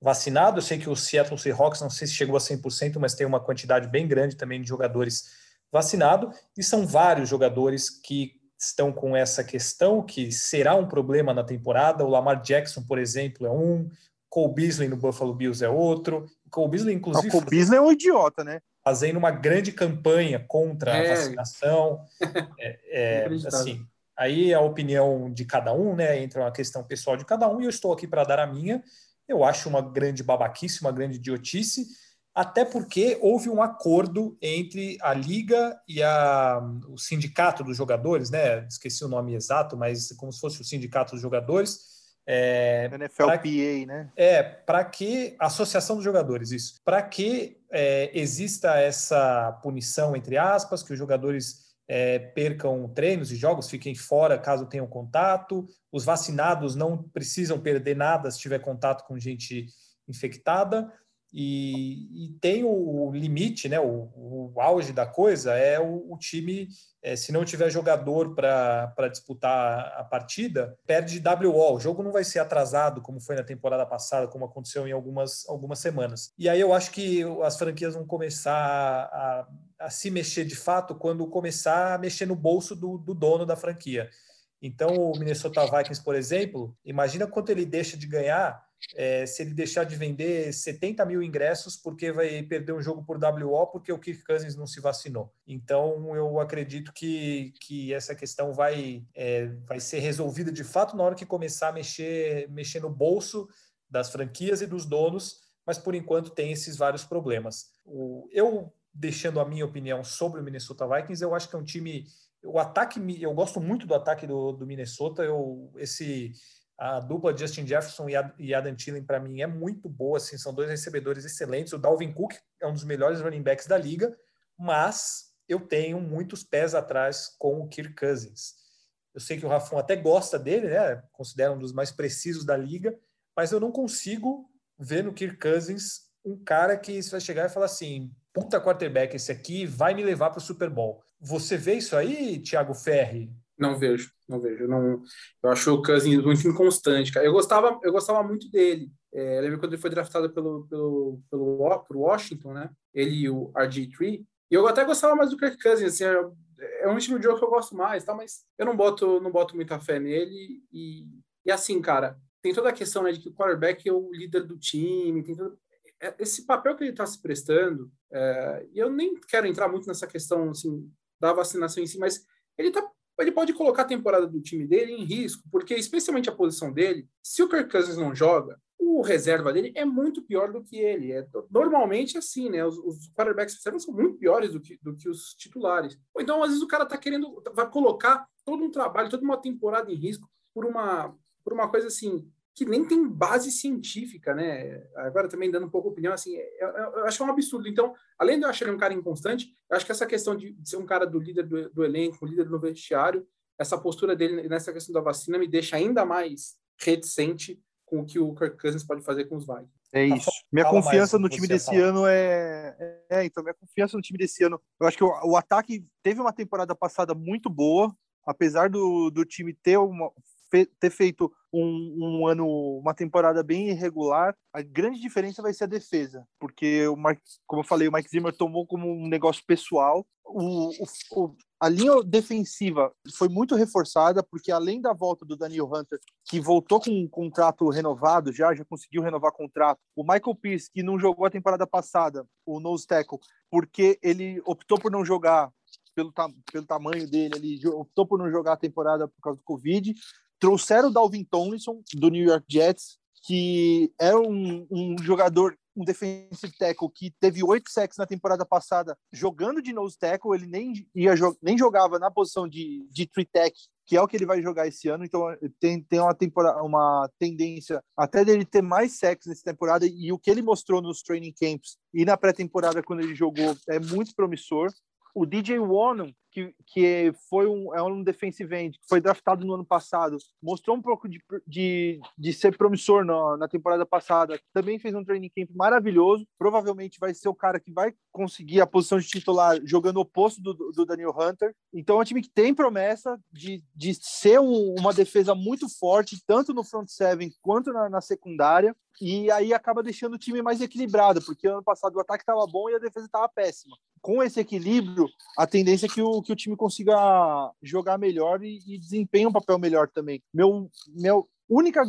vacinado. Eu sei que o Seattle Seahawks, não sei se chegou a 100%, mas tem uma quantidade bem grande também de jogadores vacinados. E são vários jogadores que estão com essa questão, que será um problema na temporada. O Lamar Jackson, por exemplo, é um. Cole Beasley no Buffalo Bills é outro. Cole Beasley, inclusive. O Cole Beasley é um idiota, né? Fazendo uma grande campanha contra é. a vacinação. é, é assim, aí é a opinião de cada um, né? Entra uma questão pessoal de cada um, e eu estou aqui para dar a minha. Eu acho uma grande babaquice, uma grande idiotice, até porque houve um acordo entre a liga e a, o sindicato dos jogadores, né? Esqueci o nome exato, mas como se fosse o sindicato dos jogadores é, NFLPA, né? É, para que Associação dos Jogadores, isso. Para que é, exista essa punição, entre aspas, que os jogadores é, percam treinos e jogos, fiquem fora caso tenham contato, os vacinados não precisam perder nada se tiver contato com gente infectada. E, e, tem o, limite, né? O, o, auge da coisa é o, o time, é, se não tiver jogador para disputar a partida, perde WO. O jogo não vai ser atrasado como foi na temporada passada, como aconteceu em algumas, algumas semanas. E aí eu acho que as franquias vão começar a, a se mexer de fato quando começar a mexer no bolso do, do dono da franquia. Então, o Minnesota Vikings, por exemplo, imagina quanto ele deixa de ganhar é, se ele deixar de vender 70 mil ingressos porque vai perder um jogo por WO porque o Kirk Cousins não se vacinou. Então eu acredito que, que essa questão vai, é, vai ser resolvida de fato na hora que começar a mexer, mexer no bolso das franquias e dos donos, mas por enquanto tem esses vários problemas. O, eu deixando a minha opinião sobre o Minnesota Vikings, eu acho que é um time. O ataque, eu gosto muito do ataque do, do Minnesota. Eu, esse a dupla Justin Jefferson e Adam Thielen, para mim, é muito boa. Assim, são dois recebedores excelentes. O Dalvin Cook é um dos melhores running backs da liga, mas eu tenho muitos pés atrás com o Kirk Cousins. Eu sei que o Rafon até gosta dele, né? Considera um dos mais precisos da liga, mas eu não consigo ver no Kirk Cousins um cara que vai chegar e falar assim: puta quarterback esse aqui, vai me levar para o Super Bowl. Você vê isso aí, Thiago Ferri? Não vejo, não vejo. Não, eu acho o Cousins muito inconstante, cara. Eu gostava, eu gostava muito dele. É, lembro quando ele foi draftado pelo, pelo, pelo, pelo Washington, né? Ele e o RG3. E eu até gostava mais do Kirk Cousins, assim, é, é um estilo de jogo que eu gosto mais, tá? Mas eu não boto, não boto muita fé nele. E, e assim, cara, tem toda a questão né, de que o quarterback é o líder do time, tem todo, é, esse papel que ele está se prestando, é, e eu nem quero entrar muito nessa questão assim, da vacinação em si, mas ele tá ele pode colocar a temporada do time dele em risco, porque especialmente a posição dele, se o Kirk Cousins não joga, o reserva dele é muito pior do que ele. É normalmente assim, né? Os, os quarterbacks reservas são muito piores do que, do que os titulares. Então, às vezes o cara tá querendo, vai colocar todo um trabalho, toda uma temporada em risco por uma por uma coisa assim que nem tem base científica, né? Agora também dando um pouco de opinião, assim, eu, é, é, eu, acho que é um absurdo. Então, além de eu achar ele um cara inconstante, eu acho que essa questão de ser um cara do líder do, do elenco, líder do vestiário, essa postura dele nessa questão da vacina me deixa ainda mais reticente com o que o Kirk Cousins pode fazer com os Vikings. É isso. Minha Fala confiança no time desse fala. ano é... é. Então, minha confiança no time desse ano. Eu acho que o, o ataque teve uma temporada passada muito boa, apesar do, do time ter uma, ter feito um, um, ano, uma temporada bem irregular, a grande diferença vai ser a defesa, porque o Mark, como eu falei, o Mike Zimmer tomou como um negócio pessoal. O, o, a linha defensiva foi muito reforçada, porque além da volta do Daniel Hunter, que voltou com um contrato renovado já, já conseguiu renovar contrato, o Michael Pierce, que não jogou a temporada passada, o nose tackle, porque ele optou por não jogar pelo, pelo tamanho dele, ele optou por não jogar a temporada por causa do Covid. Trouxeram o Dalvin Tomlinson, do New York Jets, que é um, um jogador, um defensive tackle que teve oito sacks na temporada passada jogando de nose tackle, ele nem, ia, nem jogava na posição de, de three tech, que é o que ele vai jogar esse ano, então tem, tem uma, temporada, uma tendência até dele ter mais sacks nessa temporada, e o que ele mostrou nos training camps e na pré-temporada quando ele jogou é muito promissor. O DJ Wonnum, que, que foi um, é um defensive end, que foi draftado no ano passado, mostrou um pouco de, de, de ser promissor na, na temporada passada, também fez um training camp maravilhoso, provavelmente vai ser o cara que vai conseguir a posição de titular jogando oposto do, do Daniel Hunter. Então é um time que tem promessa de, de ser um, uma defesa muito forte, tanto no front seven quanto na, na secundária, e aí acaba deixando o time mais equilibrado, porque ano passado o ataque estava bom e a defesa estava péssima. Com esse equilíbrio, a tendência é que o, que o time consiga jogar melhor e, e desempenhe um papel melhor também. Meu, meu única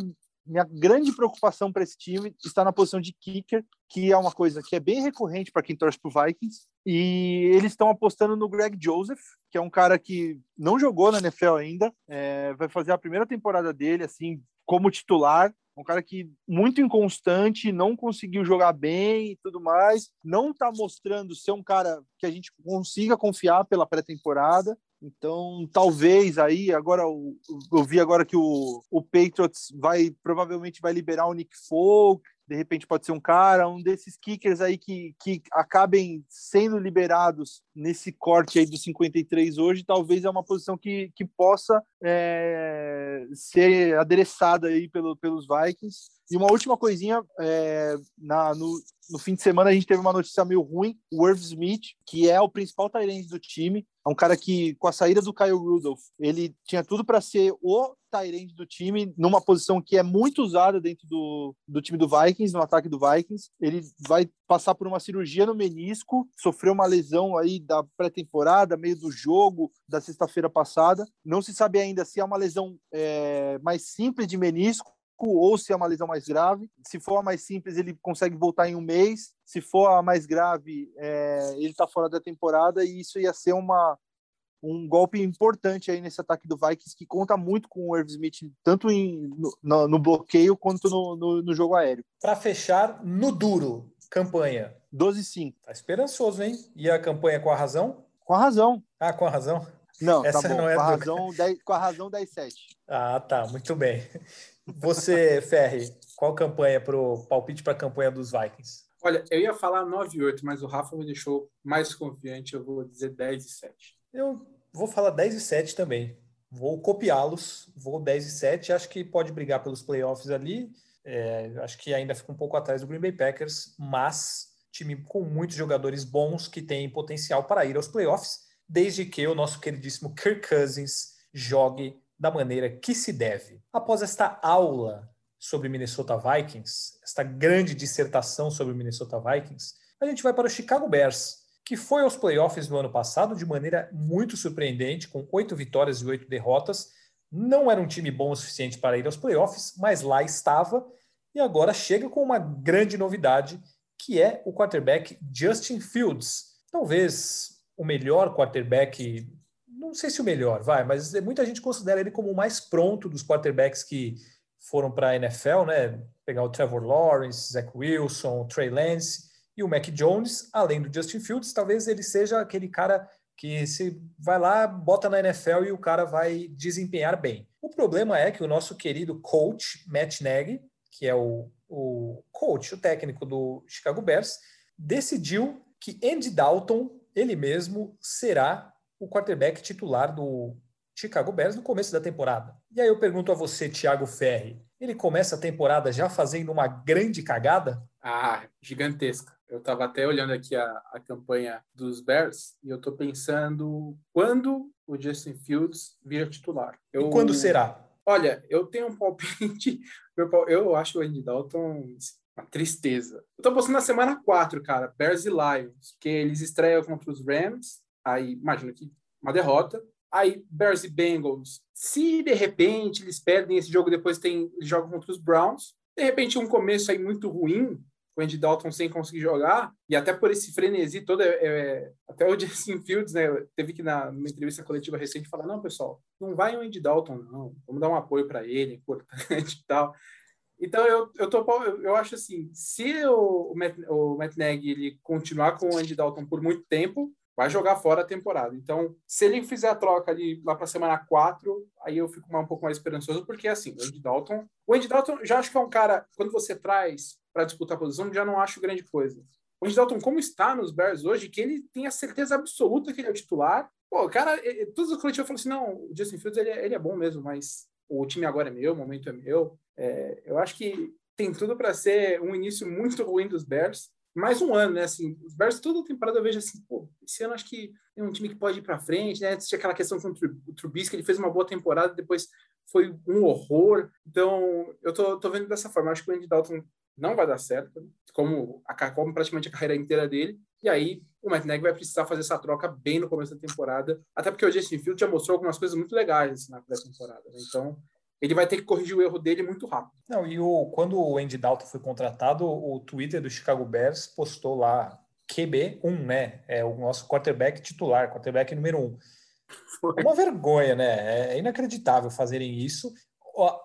minha grande preocupação para esse time está na posição de kicker, que é uma coisa que é bem recorrente para quem torce para o Vikings. E eles estão apostando no Greg Joseph, que é um cara que não jogou na NFL ainda, é, vai fazer a primeira temporada dele assim como titular um cara que muito inconstante, não conseguiu jogar bem e tudo mais, não está mostrando ser um cara que a gente consiga confiar pela pré-temporada. Então, talvez aí, agora eu vi agora que o, o Patriots vai provavelmente vai liberar o Nick Folk, de repente pode ser um cara, um desses kickers aí que, que acabem sendo liberados nesse corte aí dos 53 hoje, talvez é uma posição que, que possa é, ser adereçada aí pelo, pelos Vikings. E uma última coisinha, é, na, no, no fim de semana a gente teve uma notícia meio ruim, o Irv Smith, que é o principal Tyrande do time, é um cara que, com a saída do Kyle Rudolph, ele tinha tudo para ser o Tyrande do time, numa posição que é muito usada dentro do, do time do Vikings, no ataque do Vikings. Ele vai passar por uma cirurgia no menisco, sofreu uma lesão aí da pré-temporada, meio do jogo da sexta-feira passada. Não se sabe ainda se é uma lesão é, mais simples de menisco ou se é uma lesão mais grave. Se for a mais simples, ele consegue voltar em um mês. Se for a mais grave, é, ele está fora da temporada e isso ia ser uma, um golpe importante aí nesse ataque do Vikings que conta muito com o Irv Smith, tanto em, no, no bloqueio quanto no, no, no jogo aéreo. Para fechar, no duro, campanha. 12-5. Tá esperançoso, hein? E a campanha com a razão? Com a razão. Ah, com a razão? Não, Essa tá bom. Não é com, a razão, 10, com a razão 10-7. Ah, tá. Muito bem. Você, Ferri, qual campanha para o palpite para a campanha dos Vikings? Olha, eu ia falar 9-8, mas o Rafa me deixou mais confiante. Eu vou dizer 10 7. Eu vou falar 10 7 também. Vou copiá-los. Vou 10 7. Acho que pode brigar pelos playoffs ali. É, acho que ainda fica um pouco atrás do Green Bay Packers, mas time com muitos jogadores bons que têm potencial para ir aos playoffs, desde que o nosso queridíssimo Kirk Cousins jogue da maneira que se deve. Após esta aula sobre Minnesota Vikings, esta grande dissertação sobre Minnesota Vikings, a gente vai para o Chicago Bears, que foi aos playoffs no ano passado de maneira muito surpreendente, com oito vitórias e oito derrotas. Não era um time bom o suficiente para ir aos playoffs, mas lá estava e agora chega com uma grande novidade, que é o quarterback Justin Fields. Talvez o melhor quarterback não sei se o melhor, vai, mas muita gente considera ele como o mais pronto dos quarterbacks que foram para a NFL, né? Pegar o Trevor Lawrence, Zach Wilson, Trey Lance e o Mac Jones, além do Justin Fields, talvez ele seja aquele cara que se vai lá, bota na NFL e o cara vai desempenhar bem. O problema é que o nosso querido coach, Matt Nagy, que é o, o coach, o técnico do Chicago Bears, decidiu que Andy Dalton, ele mesmo, será o quarterback titular do Chicago Bears no começo da temporada. E aí eu pergunto a você, Thiago Ferri, ele começa a temporada já fazendo uma grande cagada? Ah, gigantesca. Eu estava até olhando aqui a, a campanha dos Bears e eu estou pensando quando o Justin Fields vira titular. Eu, e quando será? Olha, eu tenho um palpite. Eu acho o Andy Dalton uma tristeza. Eu tô postando na semana 4, cara. Bears e Lions, que eles estreiam contra os Rams Aí, imagina que uma derrota. Aí, Bears e Bengals. Se de repente eles perdem esse jogo, depois tem jogo contra os Browns. De repente, um começo aí muito ruim, o Andy Dalton sem conseguir jogar, e até por esse frenesi todo, é, é, até o Justin Fields, né, teve que na numa entrevista coletiva recente falar, não, pessoal, não vai o Andy Dalton, não, vamos dar um apoio para ele, importante e tal. Então, eu, eu, tô, eu acho assim, se o, o, Matt, o Matt Nagy ele continuar com o Andy Dalton por muito tempo, vai jogar fora a temporada. Então, se ele fizer a troca ali lá para semana 4, aí eu fico um pouco mais esperançoso, porque assim, o Andy Dalton. O Andy Dalton já acho que é um cara, quando você traz para disputar a posição, já não acho grande coisa. O Andy Dalton, como está nos Bears hoje, que ele tem a certeza absoluta que ele é o titular. Pô, o cara, todos os coletivos falam assim: não, o Justin Fields ele, é, ele é bom mesmo, mas o time agora é meu, o momento é meu. É, eu acho que tem tudo para ser um início muito ruim dos Bears mais um ano, né? Assim, os Bears toda temporada eu vejo assim, pô, esse ano acho que é um time que pode ir para frente, né? Tinha aquela questão com o Trubisky, ele fez uma boa temporada, depois foi um horror. Então, eu tô, tô vendo dessa forma. Acho que o Andy Dalton não vai dar certo, como, a, como praticamente a carreira inteira dele. E aí, o Matt Nagy vai precisar fazer essa troca bem no começo da temporada, até porque o Justin Field já mostrou algumas coisas muito legais assim, na pré-temporada. Né? Então, ele vai ter que corrigir o erro dele muito rápido. Não, e o, quando o Andy Dalton foi contratado, o Twitter do Chicago Bears postou lá QB1, né? É o nosso quarterback titular, quarterback número 1. Foi. Uma vergonha, né? É inacreditável fazerem isso.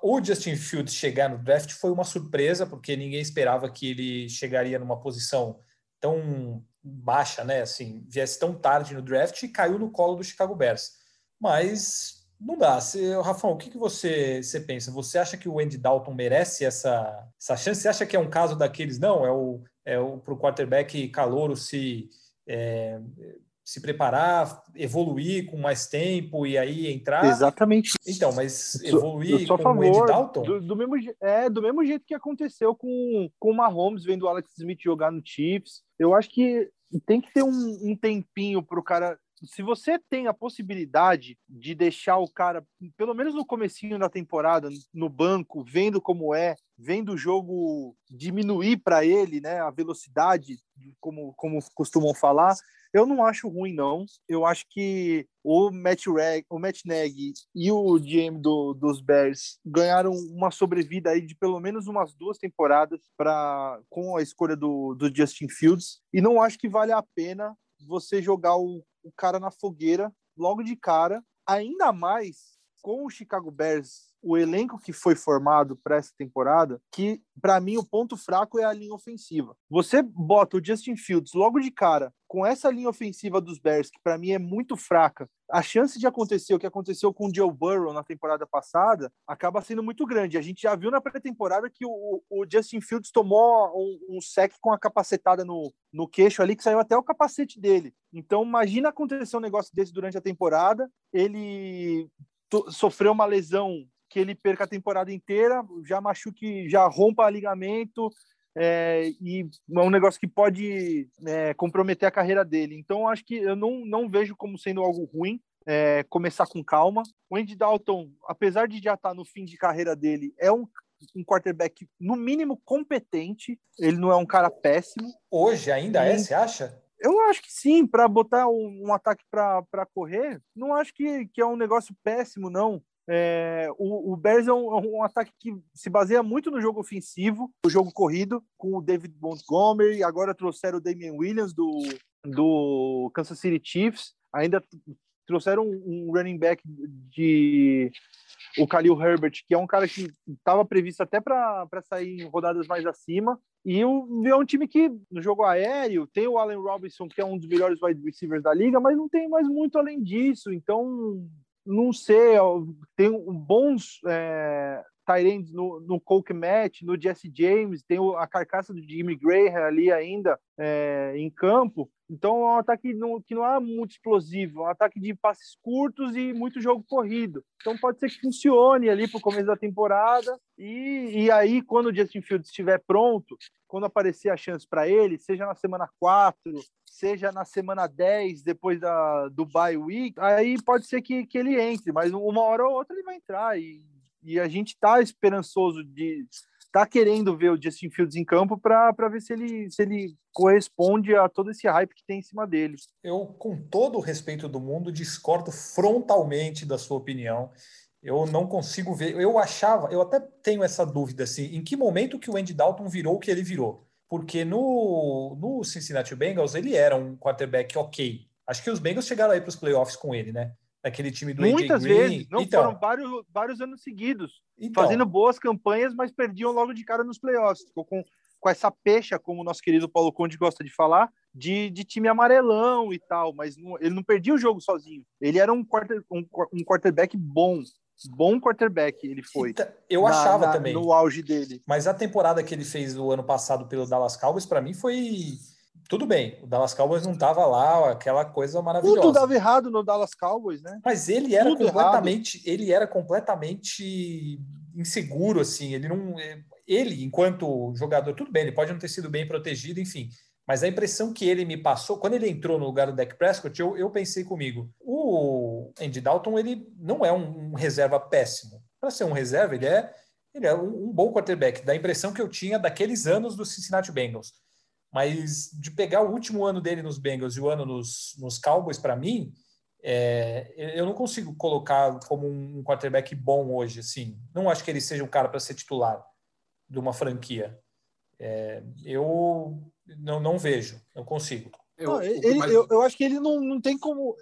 O Justin Fields chegar no draft foi uma surpresa, porque ninguém esperava que ele chegaria numa posição tão baixa, né? Assim, viesse tão tarde no draft e caiu no colo do Chicago Bears. Mas não dá. Se, Rafão, o que, que você, você pensa? Você acha que o Andy Dalton merece essa, essa chance? Você acha que é um caso daqueles? Não, é o, é o para o quarterback calouro se, é, se preparar, evoluir com mais tempo e aí entrar. Exatamente. Então, mas evoluir com favor, o Andy Dalton? Do, do, mesmo, é, do mesmo jeito que aconteceu com, com o Mahomes vendo o Alex Smith jogar no Chiefs. Eu acho que tem que ter um, um tempinho para o cara se você tem a possibilidade de deixar o cara, pelo menos no comecinho da temporada, no banco, vendo como é, vendo o jogo diminuir para ele, né, a velocidade como, como costumam falar. Eu não acho ruim, não. Eu acho que o Matt, Reg, o Matt Nagy e o GM do, dos Bears ganharam uma sobrevida aí de pelo menos umas duas temporadas pra, com a escolha do, do Justin Fields. E não acho que vale a pena você jogar o, o cara na fogueira logo de cara, ainda mais com o Chicago Bears o elenco que foi formado para essa temporada, que para mim o ponto fraco é a linha ofensiva. Você bota o Justin Fields logo de cara com essa linha ofensiva dos Bears, que para mim é muito fraca, a chance de acontecer o que aconteceu com o Joe Burrow na temporada passada acaba sendo muito grande. A gente já viu na pré-temporada que o, o, Justin Fields tomou um, um sec com a capacetada no, no queixo ali, que saiu até o capacete dele. Então, imagina acontecer um negócio desse durante a temporada, ele sofreu uma lesão que ele perca a temporada inteira, já machuque, já rompa ligamento, é, e é um negócio que pode é, comprometer a carreira dele. Então, acho que eu não, não vejo como sendo algo ruim é, começar com calma. O Andy Dalton, apesar de já estar no fim de carreira dele, é um, um quarterback, no mínimo, competente. Ele não é um cara péssimo. Hoje ainda é, você acha? Eu acho que sim, para botar um, um ataque para correr, não acho que, que é um negócio péssimo, não. É, o, o, Bears é um, é um, ataque que se baseia muito no jogo ofensivo, no jogo corrido, com o David Montgomery, agora trouxeram o Damian Williams do, do Kansas City Chiefs, ainda trouxeram um, um running back de o Khalil Herbert, que é um cara que estava previsto até para sair em rodadas mais acima. E o, é um time que, no jogo aéreo, tem o Allen Robinson, que é um dos melhores wide receivers da liga, mas não tem mais muito além disso. Então, não sei, tem bons é, Tyrands no, no Coke Matt, no Jesse James, tem a carcaça do Jimmy Graham ali ainda é, em campo. Então é um ataque que não é muito explosivo, é um ataque de passes curtos e muito jogo corrido. Então pode ser que funcione ali para o começo da temporada. E, e aí, quando o Justin Fields estiver pronto, quando aparecer a chance para ele, seja na semana 4, seja na semana 10, depois da, do bye week, aí pode ser que, que ele entre, mas uma hora ou outra ele vai entrar. E, e a gente está esperançoso de está querendo ver o Justin Fields em campo para ver se ele, se ele corresponde a todo esse hype que tem em cima dele. Eu, com todo o respeito do mundo, discordo frontalmente da sua opinião. Eu não consigo ver. Eu achava, eu até tenho essa dúvida assim, em que momento que o Andy Dalton virou o que ele virou? Porque no, no Cincinnati Bengals ele era um quarterback ok. Acho que os Bengals chegaram aí para os playoffs com ele, né? Aquele time do Muitas vezes, não então, foram vários, vários anos seguidos, então, fazendo boas campanhas, mas perdiam logo de cara nos playoffs. Ficou com, com essa pecha, como o nosso querido Paulo Conde gosta de falar, de, de time amarelão e tal, mas não, ele não perdia o jogo sozinho. Ele era um, quarter, um, um quarterback bom, bom quarterback ele foi. Então, eu na, achava na, também. No auge dele. Mas a temporada que ele fez o ano passado pelo Dallas Cowboys, para mim, foi tudo bem, o Dallas Cowboys não estava lá, aquela coisa maravilhosa. Tudo dava errado no Dallas Cowboys, né? Mas ele era Tudo completamente, errado. ele era completamente inseguro, assim. Ele não, ele enquanto jogador, tudo bem, ele pode não ter sido bem protegido, enfim. Mas a impressão que ele me passou, quando ele entrou no lugar do Dak Prescott, eu, eu pensei comigo, o Andy Dalton ele não é um, um reserva péssimo. Para ser um reserva, ele é, ele é um, um bom quarterback. Da impressão que eu tinha daqueles anos do Cincinnati Bengals mas de pegar o último ano dele nos Bengals e o ano nos, nos Cowboys, para mim, é, eu não consigo colocar como um quarterback bom hoje. Assim. Não acho que ele seja um cara para ser titular de uma franquia. É, eu não, não vejo, não consigo. Eu, eu, eu, acho que ele não, não tem como.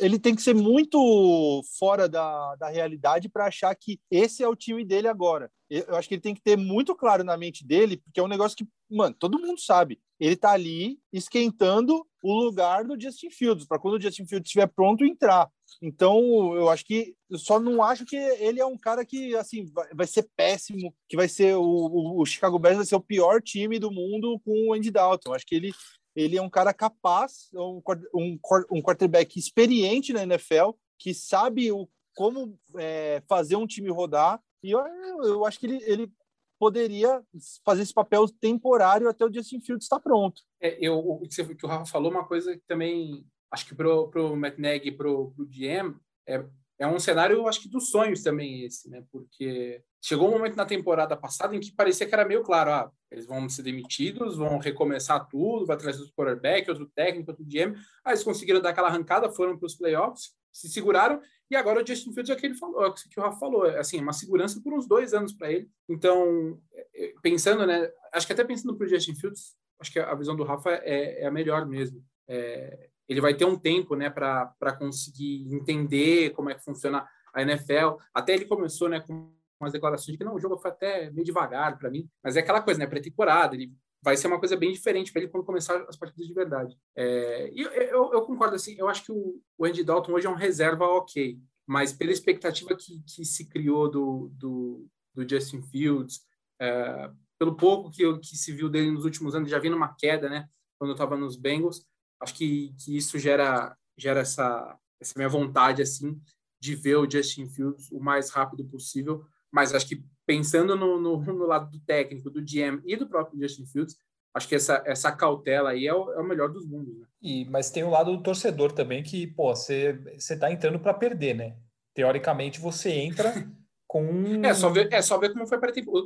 Ele tem que ser muito fora da, da realidade para achar que esse é o time dele agora. Eu acho que ele tem que ter muito claro na mente dele, porque é um negócio que, mano, todo mundo sabe. Ele tá ali esquentando o lugar do Justin Fields, para quando o Justin Fields estiver pronto entrar. Então, eu acho que eu só não acho que ele é um cara que assim vai, ser péssimo, que vai ser o, o, o, Chicago Bears vai ser o pior time do mundo com o Andy Dalton. Eu acho que ele ele é um cara capaz, é um, um, um quarterback experiente na NFL, que sabe o, como é, fazer um time rodar. E eu, eu acho que ele, ele poderia fazer esse papel temporário até o Justin Fields estar pronto. É, eu, o que o Rafa falou, uma coisa que também acho que para o Matt Nagy e para o GM é, é, um cenário, eu acho que dos sonhos também esse, né? Porque chegou um momento na temporada passada em que parecia que era meio claro, ah, eles vão ser demitidos, vão recomeçar tudo, vai trazer outro quarterback, outro técnico, outro GM. Aí eles conseguiram dar aquela arrancada, foram para os playoffs, se seguraram, e agora o Justin Fields é o que ele falou, é que o Rafa falou, é assim, uma segurança por uns dois anos para ele. Então, é, é, pensando, né, acho que até pensando para o Justin Fields, acho que a visão do Rafa é, é a melhor mesmo. É, ele vai ter um tempo, né, para conseguir entender como é que funciona a NFL. Até ele começou, né, com umas declarações de que não, o jogo foi até meio devagar para mim, mas é aquela coisa, né, pré-temporada, ele vai ser uma coisa bem diferente para ele quando começar as partidas de verdade. É, e eu, eu, concordo, assim, eu acho que o, o, Andy Dalton hoje é um reserva ok, mas pela expectativa que, que se criou do, do, do Justin Fields, é, pelo pouco que, que se viu dele nos últimos anos, já vi numa queda, né, quando eu estava nos Bengals, acho que, que isso gera, gera essa, essa minha vontade, assim, de ver o Justin Fields o mais rápido possível, mas acho que pensando no, no, no, lado do técnico, do GM e do próprio Justin Fields, acho que essa, essa cautela aí é o, é o melhor dos mundos. Né? E, mas tem o lado do torcedor também que, pô, você está entrando para perder, né? Teoricamente você entra com. é, só ver, é só ver como foi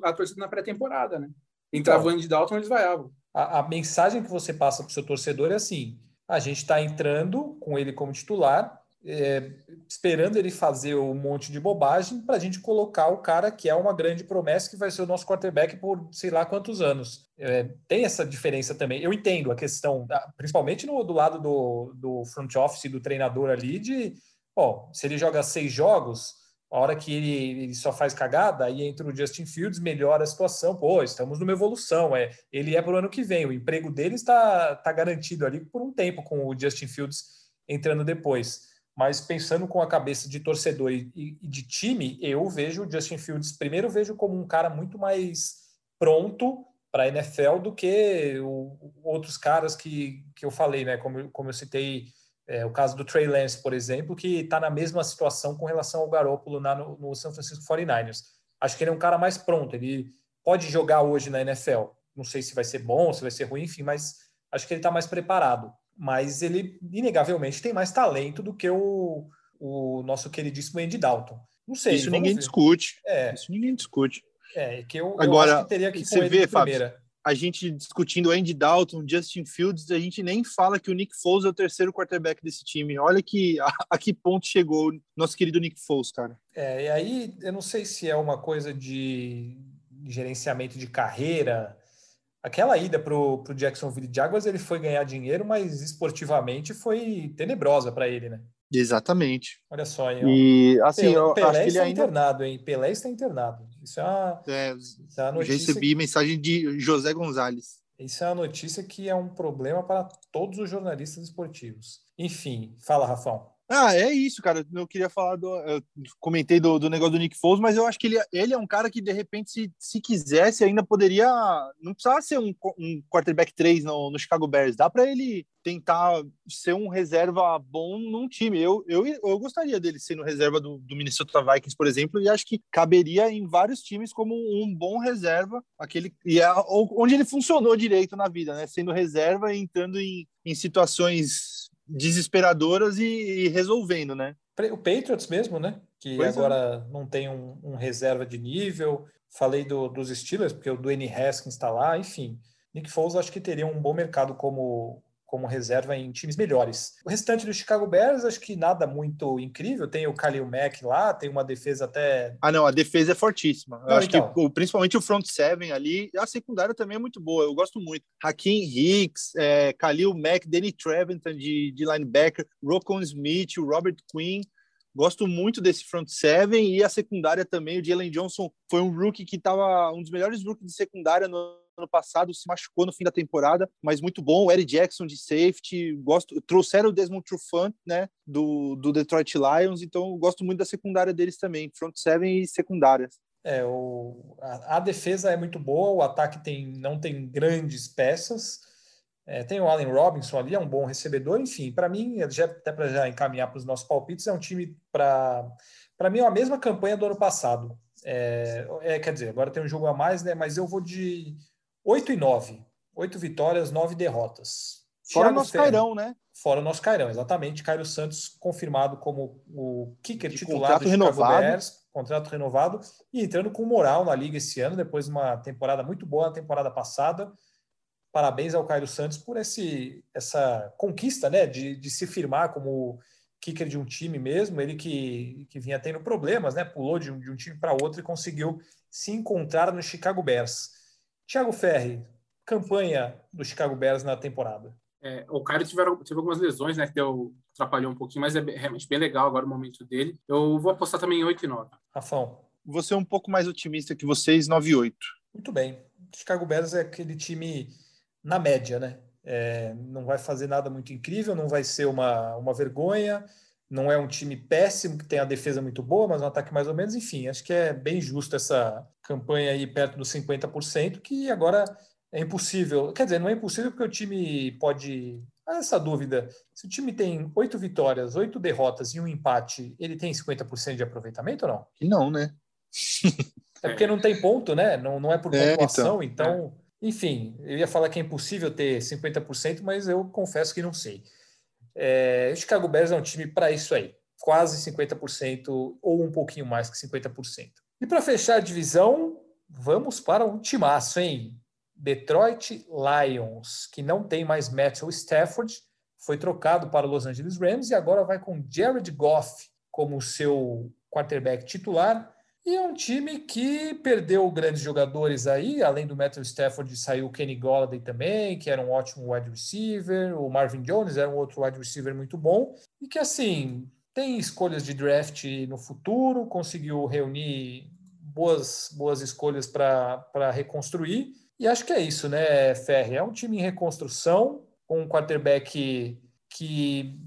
a torcida na pré-temporada, né? Entrava então, o Andy Dalton, eles vaiavam. A, a mensagem que você passa para o seu torcedor é assim: a gente está entrando com ele como titular, é, esperando ele fazer um monte de bobagem para a gente colocar o cara que é uma grande promessa que vai ser o nosso quarterback por sei lá quantos anos. É, tem essa diferença também. Eu entendo a questão, principalmente no, do lado do, do front office, do treinador ali, de bom, se ele joga seis jogos, a hora que ele, ele, só faz cagada, aí entra o Justin Fields, melhora a situação. Pô, estamos numa evolução. É, ele é para o ano que vem. O emprego dele está, está garantido ali por um tempo com o Justin Fields entrando depois mas pensando com a cabeça de torcedor e, e, de time, eu vejo o Justin Fields, primeiro vejo como um cara muito mais pronto para a NFL do que o, outros caras que, que eu falei, né? Como, como eu citei é, o caso do Trey Lance, por exemplo, que está na mesma situação com relação ao Garoppolo na, no, no San Francisco 49ers. Acho que ele é um cara mais pronto, ele pode jogar hoje na NFL. Não sei se vai ser bom, se vai ser ruim, enfim, mas acho que ele está mais preparado mas ele inegavelmente tem mais talento do que o, o nosso queridíssimo Andy Dalton. Não sei. Isso ninguém ver. discute. É. Isso ninguém discute. É, que eu, Agora, eu que teria que você vê, Fábio, a gente discutindo Andy Dalton, Justin Fields, a gente nem fala que o Nick Foles é o terceiro quarterback desse time. Olha que a, a que ponto chegou nosso querido Nick Foles, cara. É, e aí eu não sei se é uma coisa de gerenciamento de carreira, aquela ida para o Jacksonville Jaguars, ele foi ganhar dinheiro, mas esportivamente foi tenebrosa para ele, né? Exatamente. Olha só, hein? E assim, Pelé, eu Pelé acho que ele ainda internado, hein? Pelé está internado. Isso é uma, é, isso é uma notícia. Recebi que... mensagem de José Gonzalez. Isso é uma notícia que é um problema para todos os jornalistas esportivos. Enfim, fala, Rafão. Ah, é isso, cara. Eu queria falar do. Eu comentei do, do negócio do Nick Foles, mas eu acho que ele, ele é um cara que, de repente, se, se quisesse, ainda poderia. Não precisava ser um, um quarterback 3 no, no Chicago Bears. Dá para ele tentar ser um reserva bom num time. Eu, eu, eu gostaria dele sendo reserva do, do Minnesota Vikings, por exemplo, e acho que caberia em vários times como um bom reserva, aquele e é, onde ele funcionou direito na vida, né? Sendo reserva e entrando em, em situações desesperadoras e, e, resolvendo, né? O Patriots mesmo, né? Que pois é. agora é. não tem um, um, reserva de nível. Falei do, dos Steelers, porque o Dwayne Haskins está lá, enfim. Nick Foles acho que teria um bom mercado como como reserva em times melhores. O restante do Chicago Bears, acho que nada muito incrível. Tem o Khalil Mack lá, tem uma defesa até. Ah, não, a defesa é fortíssima. Eu não, acho então. que principalmente o front seven ali, a secundária também é muito boa. Eu gosto muito. Hakim Hicks, é, Khalil Mack, Danny Treventon de, de linebacker, Rocco Smith, o Robert Quinn. Gosto muito desse front seven e a secundária também. O Jalen Johnson foi um rookie que estava um dos melhores rookies de secundária no ano passado, se machucou no fim da temporada, mas muito bom. O Eric Jackson de safety, gosto, trouxeram o Desmond Trufant, né, do, do Detroit Lions, então gosto muito da secundária deles também, front seven e secundárias. É, o, a, a, defesa é muito boa, o ataque tem, não tem grandes peças. É, tem o Allen Robinson ali, é um bom recebedor. Enfim, para mim, já, até para já encaminhar para os nossos palpites, é um time para. Para mim, é a mesma campanha do ano passado. É, é, quer dizer, agora tem um jogo a mais, né? Mas eu vou de 8 e 9. 8 vitórias, 9 derrotas. Fora Thiago nosso Fer... Cairão, né? fora o nosso Cairão, exatamente. Cairo Santos confirmado como o kicker De titular do Chicago renovado. Bears, contrato renovado, e entrando com moral na liga esse ano, depois de uma temporada muito boa na temporada passada. Parabéns ao Cairo Santos por esse, essa conquista né, de, de se firmar como kicker de um time mesmo. Ele que, que vinha tendo problemas, né, pulou de um, de um time para outro e conseguiu se encontrar no Chicago Bears. Thiago Ferri, campanha do Chicago Bears na temporada. É, o Caio tiveram, teve algumas lesões, né? Que deu, atrapalhou um pouquinho, mas é bem- realmente bem legal agora o momento dele. Eu vou apostar também em 8 e 9. Rafão, Vou ser um pouco mais otimista que vocês, 9-8. muito bem. Chicago Bears é aquele time na média, né? É, não vai fazer nada muito incrível, não vai ser uma, uma vergonha, não é um time péssimo que tem a defesa muito boa, mas um ataque mais ou menos. Enfim, acho que é bem justo essa campanha aí perto dos 50%, que agora é impossível. Quer dizer, não é impossível porque o time pode. Há essa dúvida. Se o time tem oito vitórias, oito derrotas e um empate, ele tem 50% de aproveitamento ou não? Não, né? É porque não tem ponto, né? Não, não é por É, pontuação, então, enfim, eu ia falar que é impossível ter 50%, mas eu confesso que não sei. É, o Chicago Bears é um time para isso aí, quase 50% ou um pouquinho mais que 50%. E para fechar a divisão, vamos para um timaço, hein? Detroit Lions, que não tem mais Matthew Stafford, foi trocado para Los Angeles Rams e agora vai com Jared Goff como seu quarterback titular. E é um time que perdeu grandes jogadores aí, além do Matthew Stafford, saiu o Kenny Golladay também, que era um ótimo wide receiver, o Marvin Jones era um outro wide receiver muito bom, e que assim, tem escolhas de draft no futuro, conseguiu reunir boas, boas escolhas para reconstruir, e acho que é isso, né, Ferri? É um time em reconstrução, com um quarterback que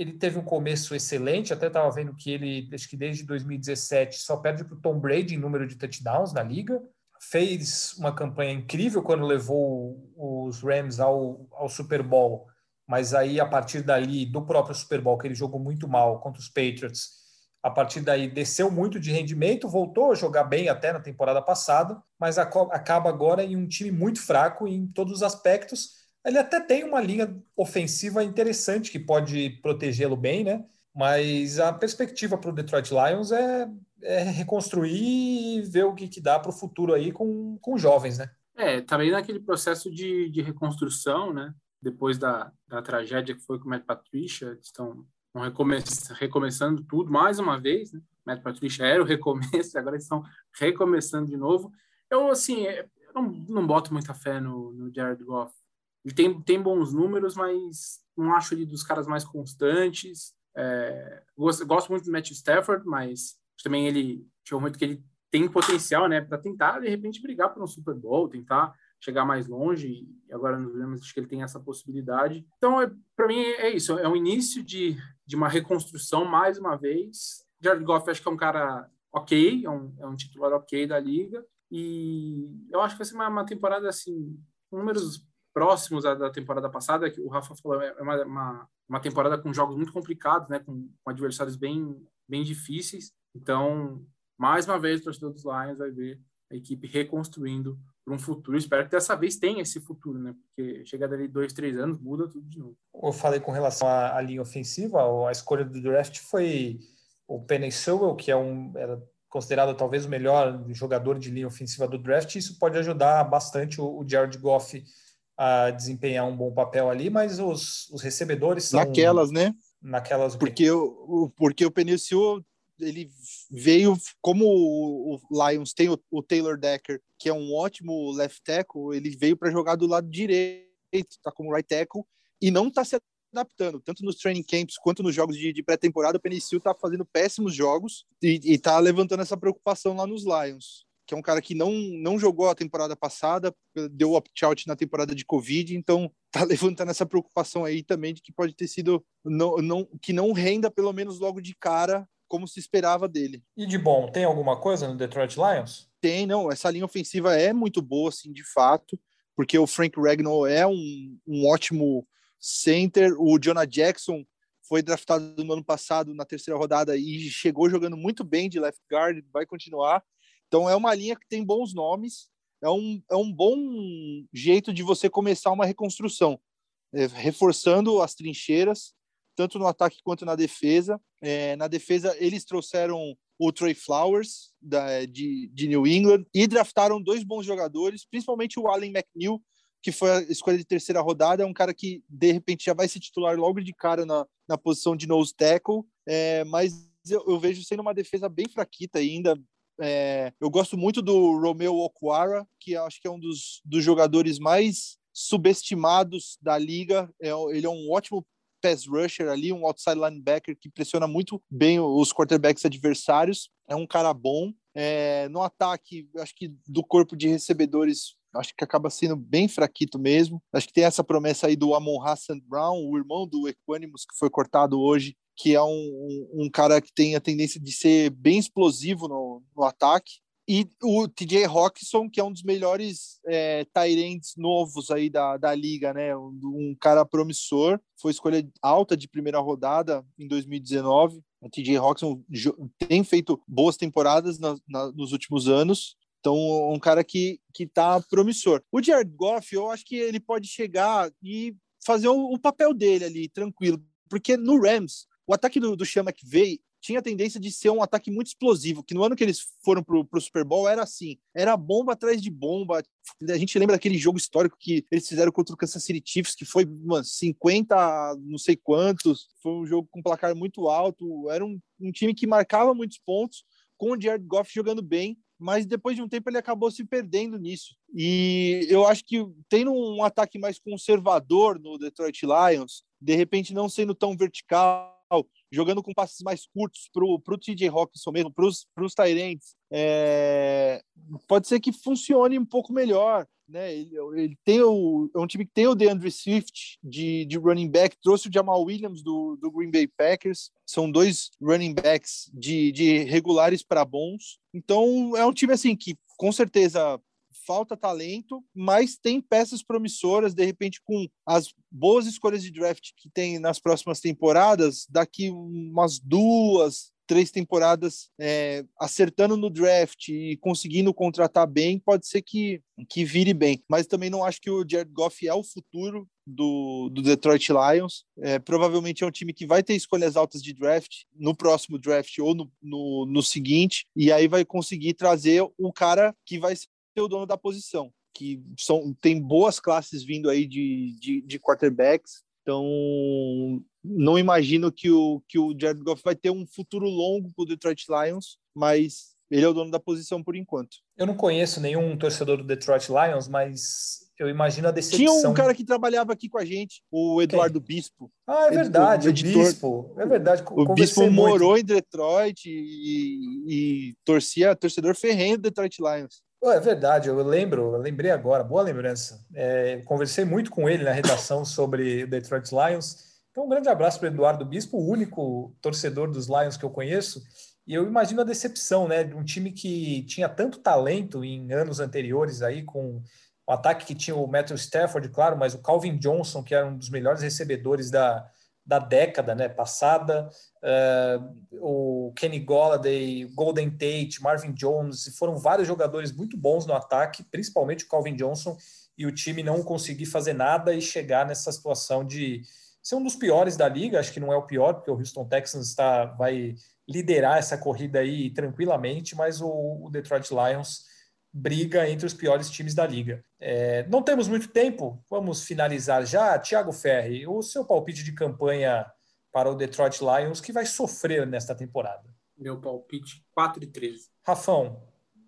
ele teve um começo excelente, até estava vendo que ele, acho que desde 2017, só perde para o Tom Brady em número de touchdowns na liga. Fez uma campanha incrível quando levou os Rams ao, ao Super Bowl, mas aí a partir dali, do próprio Super Bowl, que ele jogou muito mal contra os Patriots, a partir daí desceu muito de rendimento, voltou a jogar bem até na temporada passada, mas acaba agora em um time muito fraco em todos os aspectos ele até tem uma linha ofensiva interessante que pode protegê-lo bem, né? Mas a perspectiva para o Detroit Lions é, é, reconstruir e ver o que, que dá para o futuro aí com, com jovens, né? É, bem naquele processo de, de reconstrução, né? Depois da, da tragédia que foi com o Matt Patricia, estão recomeçando tudo mais uma vez, né? Matt Patricia era o recomeço, agora eles estão recomeçando de novo. Eu, assim, eu não, não boto muita fé no, no Jared Goff. Ele tem, tem bons números, mas não acho ele dos caras mais constantes. É, gosto, gosto, muito do Matthew Stafford, mas também ele tinha muito que ele tem potencial, né, para tentar de repente brigar por um Super Bowl, tentar chegar mais longe. E agora nos vemos acho que ele tem essa possibilidade. Então, é, para mim é isso. É o início de, de uma reconstrução mais uma vez. Jared Goff acho que é um cara ok, é um, é um titular ok da liga. E eu acho que vai ser uma, uma temporada assim, números próximos da temporada passada, que o Rafa falou, é uma, uma, uma temporada com jogos muito complicados, né, com, com, adversários bem, bem difíceis. Então, mais uma vez, o torcedor dos Lions vai ver a equipe reconstruindo para um futuro. Espero que dessa vez tenha esse futuro, né? Porque chega dali dois, três anos, muda tudo de novo. Eu falei com relação à, à linha ofensiva, a escolha do draft foi o Penny Sewell, que é um, era considerado talvez o melhor jogador de linha ofensiva do draft. Isso pode ajudar bastante o, o Jared Goff a desempenhar um bom papel ali, mas os, os recebedores são... Naquelas, né? Naquelas... Porque o, porque o Penicio, ele veio, como o, Lions tem o, o, Taylor Decker, que é um ótimo left tackle, ele veio para jogar do lado direito, tá como right tackle, e não tá se adaptando, tanto nos training camps quanto nos jogos de, de pré-temporada, o Penicio tá fazendo péssimos jogos e, e tá levantando essa preocupação lá nos Lions que é um cara que não, não jogou a temporada passada, deu opt-out na temporada de Covid, então tá levantando essa preocupação aí também de que pode ter sido não, não, que não renda pelo menos logo de cara como se esperava dele. E de bom, tem alguma coisa no Detroit Lions? Tem, não. Essa linha ofensiva é muito boa, assim, de fato, porque o Frank Ragnall é um, um ótimo center, o Jonah Jackson foi draftado no ano passado na terceira rodada e chegou jogando muito bem de left guard, vai continuar. Então é uma linha que tem bons nomes, é um, é um bom jeito de você começar uma reconstrução. é, reforçando as trincheiras, tanto no ataque quanto na defesa. É, na defesa, eles trouxeram o Trey Flowers, da, de, de New England, e draftaram dois bons jogadores, principalmente o Allen McNeil, que foi a escolha de terceira rodada, é um cara que de repente já vai se titular logo de cara na, na posição de nose tackle, é, mas eu, eu, vejo sendo uma defesa bem fraquita ainda. É, eu gosto muito do Romeo Okwara, que acho que é um dos, dos jogadores mais subestimados da liga. É, ele é um ótimo pass rusher ali, um outside linebacker que pressiona muito bem os quarterbacks adversários. É um cara bom. É, no ataque, acho que do corpo de recebedores, acho que acaba sendo bem fraquito mesmo. Acho que tem essa promessa aí do Amon Hassan Brown, o irmão do Equanimus, que foi cortado hoje, que é um, um, um cara que tem a tendência de ser bem explosivo no, no ataque. E o TJ Rockson, que é um dos melhores é, novos aí da, da liga, né? Um, um, cara promissor, foi escolha alta de primeira rodada em 2019. O TJ Rockson tem feito boas temporadas na, na, nos últimos anos. Então, um cara que, que tá promissor. O Jared Goff, eu acho que ele pode chegar e fazer o, o papel dele ali, tranquilo. Porque no Rams, o ataque do, do Sean McVay tinha a tendência de ser um ataque muito explosivo, que no ano que eles foram pro, pro Super Bowl era assim, era bomba atrás de bomba. A gente lembra daquele jogo histórico que eles fizeram contra o Kansas City Chiefs, que foi, mano, 50 não sei quantos, foi um jogo com placar muito alto, era um, um time que marcava muitos pontos, com o Jared Goff jogando bem, mas depois de um tempo ele acabou se perdendo nisso. E eu acho que tendo um ataque mais conservador no Detroit Lions, de repente não sendo tão vertical, jogando com passes mais curtos para o TJ Hawkinson mesmo, para os Tyrants, é, pode ser que funcione um pouco melhor. Né? Ele, ele, tem o, é um time que tem o DeAndre Swift de, de running back, trouxe o Jamal Williams do, do Green Bay Packers, são dois running backs de, de regulares para bons. Então é um time assim que com certeza falta talento, mas tem peças promissoras, de repente, com as boas escolhas de draft que tem nas próximas temporadas, daqui umas duas, três temporadas é, acertando no draft e conseguindo contratar bem, pode ser que, que vire bem. Mas também não acho que o Jared Goff é o futuro do, do Detroit Lions. É, provavelmente é um time que vai ter escolhas altas de draft no próximo draft ou no, no, no seguinte, e aí vai conseguir trazer o cara que vai ser o dono da posição, que são, tem boas classes vindo aí de, de, de quarterbacks. Então, não imagino que o, que o Jared Goff vai ter um futuro longo para o Detroit Lions, mas ele é o dono da posição por enquanto. Eu não conheço nenhum torcedor do Detroit Lions, mas eu imagino a decepção. Tinha um cara que trabalhava aqui com a gente, o Eduardo Quem? Bispo. Ah, é verdade, o, o Bispo. É verdade. O Bispo muito. morou em Detroit e, e torcia torcedor ferrenho do Detroit Lions. É verdade, eu lembro, eu lembrei agora, boa lembrança. É, conversei muito com ele na redação sobre o Detroit Lions. Então, um grande abraço para o Eduardo Bispo, o único torcedor dos Lions que eu conheço. E eu imagino a decepção, né? De um time que tinha tanto talento em anos anteriores aí, com o ataque que tinha o Matthew Stafford, claro, mas o Calvin Johnson, que era um dos melhores recebedores da, da década né, passada, uh, o Kenny Golladay, Golden Tate, Marvin Jones, foram vários jogadores muito bons no ataque, principalmente o Calvin Johnson, e o time não conseguir fazer nada e chegar nessa situação de ser um dos piores da liga, acho que não é o pior, porque o Houston Texans está, vai liderar essa corrida aí tranquilamente, mas o, o Detroit Lions briga entre os piores times da liga. É, não temos muito tempo, vamos finalizar já. Thiago Ferri, o seu palpite de campanha para o Detroit Lions, que vai sofrer nesta temporada? Meu palpite, 4 e 13. Rafão,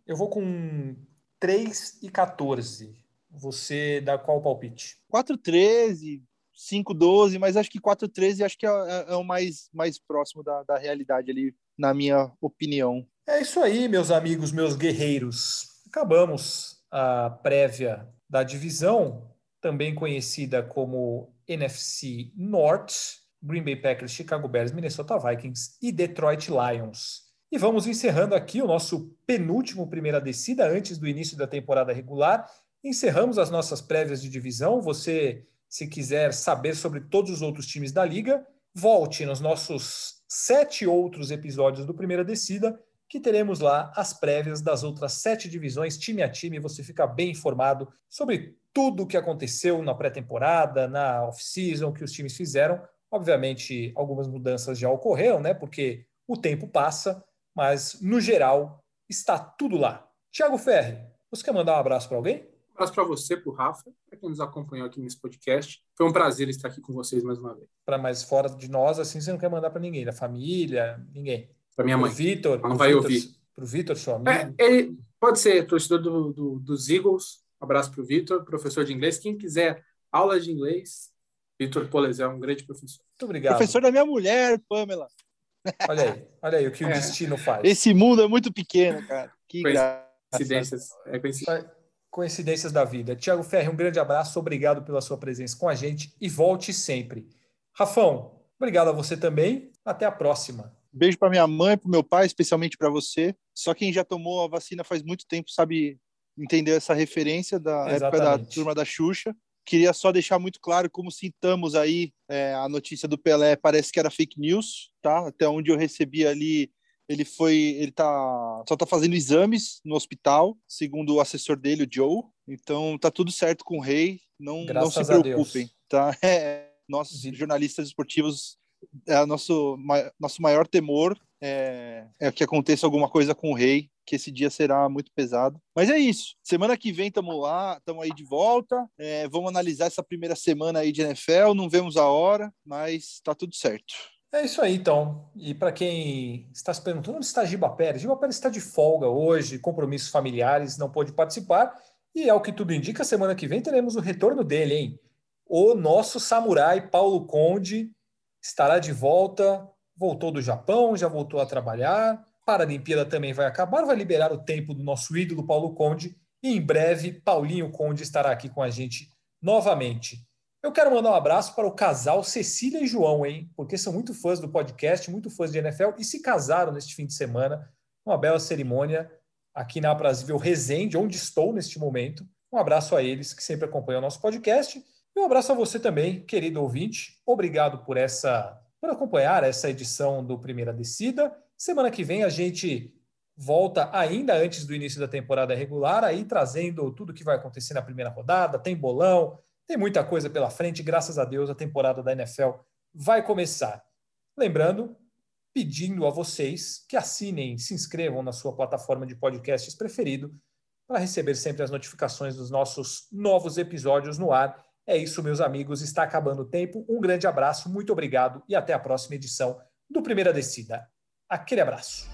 eu vou com 3 e 14. Você dá qual palpite? 4 13, 5 12, mas acho que 4 13 acho que é, é, é, o mais, mais próximo da, da realidade ali, na minha opinião. É isso aí, meus amigos, meus guerreiros acabamos a prévia da divisão, também conhecida como NFC North, Green Bay Packers, Chicago Bears, Minnesota Vikings e Detroit Lions. E vamos encerrando aqui o nosso penúltimo primeira descida antes do início da temporada regular. Encerramos as nossas prévias de divisão. Você, se quiser saber sobre todos os outros times da liga, volte nos nossos sete outros episódios do Primeira Descida que teremos lá as prévias das outras sete divisões, time a time. Você fica bem informado sobre tudo o que aconteceu na pré-temporada, na off-season, o que os times fizeram. Obviamente, algumas mudanças já ocorreram, né? Porque o tempo passa, mas no geral está tudo lá. Tiago Ferri, você quer mandar um abraço para alguém? Um abraço para você, para o Rafa, para quem nos acompanhou aqui nesse podcast. Foi um prazer estar aqui com vocês mais uma vez. Para mais fora de nós, assim, você não quer mandar para ninguém, da família, ninguém. Para minha mãe. Vitor. Não vai Victor, ouvir. Para o Vitor, seu amigo. É, ele pode ser torcedor do, do, dos Eagles. Um abraço para o Vitor, professor de inglês. Quem quiser aula de inglês, Vitor Polezé é um grande professor. Muito obrigado. Professor da minha mulher, Pamela. Olha aí, olha aí o que o É. destino faz. Esse mundo é muito pequeno, cara. Que. Coincidências. É coincidência. Coincidências da vida. Tiago Ferri, um grande abraço, obrigado pela sua presença com a gente e volte sempre. Rafão, obrigado a você também. Até a próxima. Beijo para minha mãe, para meu pai, especialmente para você. Só quem já tomou a vacina faz muito tempo sabe entender essa referência da época da Exatamente. turma da Xuxa. Queria só deixar muito claro como citamos aí é, a notícia do Pelé, parece que era fake news, tá? Até onde eu recebi ali, ele foi, ele tá só tá fazendo exames no hospital, segundo o assessor dele, o Joe. Então tá tudo certo com o Rei, não não se preocupem, tá? É, nós jornalistas esportivos é o nosso nosso maior temor é, é que aconteça alguma coisa com o rei, que esse dia será muito pesado. Mas é isso. Semana que vem estamos lá, estamos aí de volta. É, vamos analisar essa primeira semana aí de NFL. Não vemos a hora, mas tá tudo certo. É isso aí, então. E para quem está se perguntando onde está Giba Pérez, Giba Pérez está de folga hoje, compromissos familiares, não pôde participar. E é o que tudo indica, semana que vem teremos o retorno dele, hein? O nosso samurai Paulo Conde estará de volta, voltou do Japão, já voltou a trabalhar. Paralimpíada também vai acabar, vai liberar o tempo do nosso ídolo Paulo Conde. E em breve, Paulinho Conde estará aqui com a gente novamente. Eu quero mandar um abraço para o casal Cecília e João, hein? Porque são muito fãs do podcast, muito fãs de NFL e se casaram neste fim de semana. Uma bela cerimônia aqui na Brasível Resende, onde estou neste momento. Um abraço a eles que sempre acompanham o nosso podcast. E um abraço a você também, querido ouvinte. Obrigado por essa por acompanhar essa edição do Primeira Descida. Semana que vem a gente volta ainda antes do início da temporada regular, aí trazendo tudo que vai acontecer na primeira rodada, tem bolão, tem muita coisa pela frente, graças a Deus a temporada da NFL vai começar. Lembrando, pedindo a vocês que assinem, se inscrevam na sua plataforma de podcasts preferido para receber sempre as notificações dos nossos novos episódios no ar. É isso, meus amigos, está acabando o tempo. Um grande abraço, muito obrigado e até a próxima edição do Primeira Descida. Aquele abraço.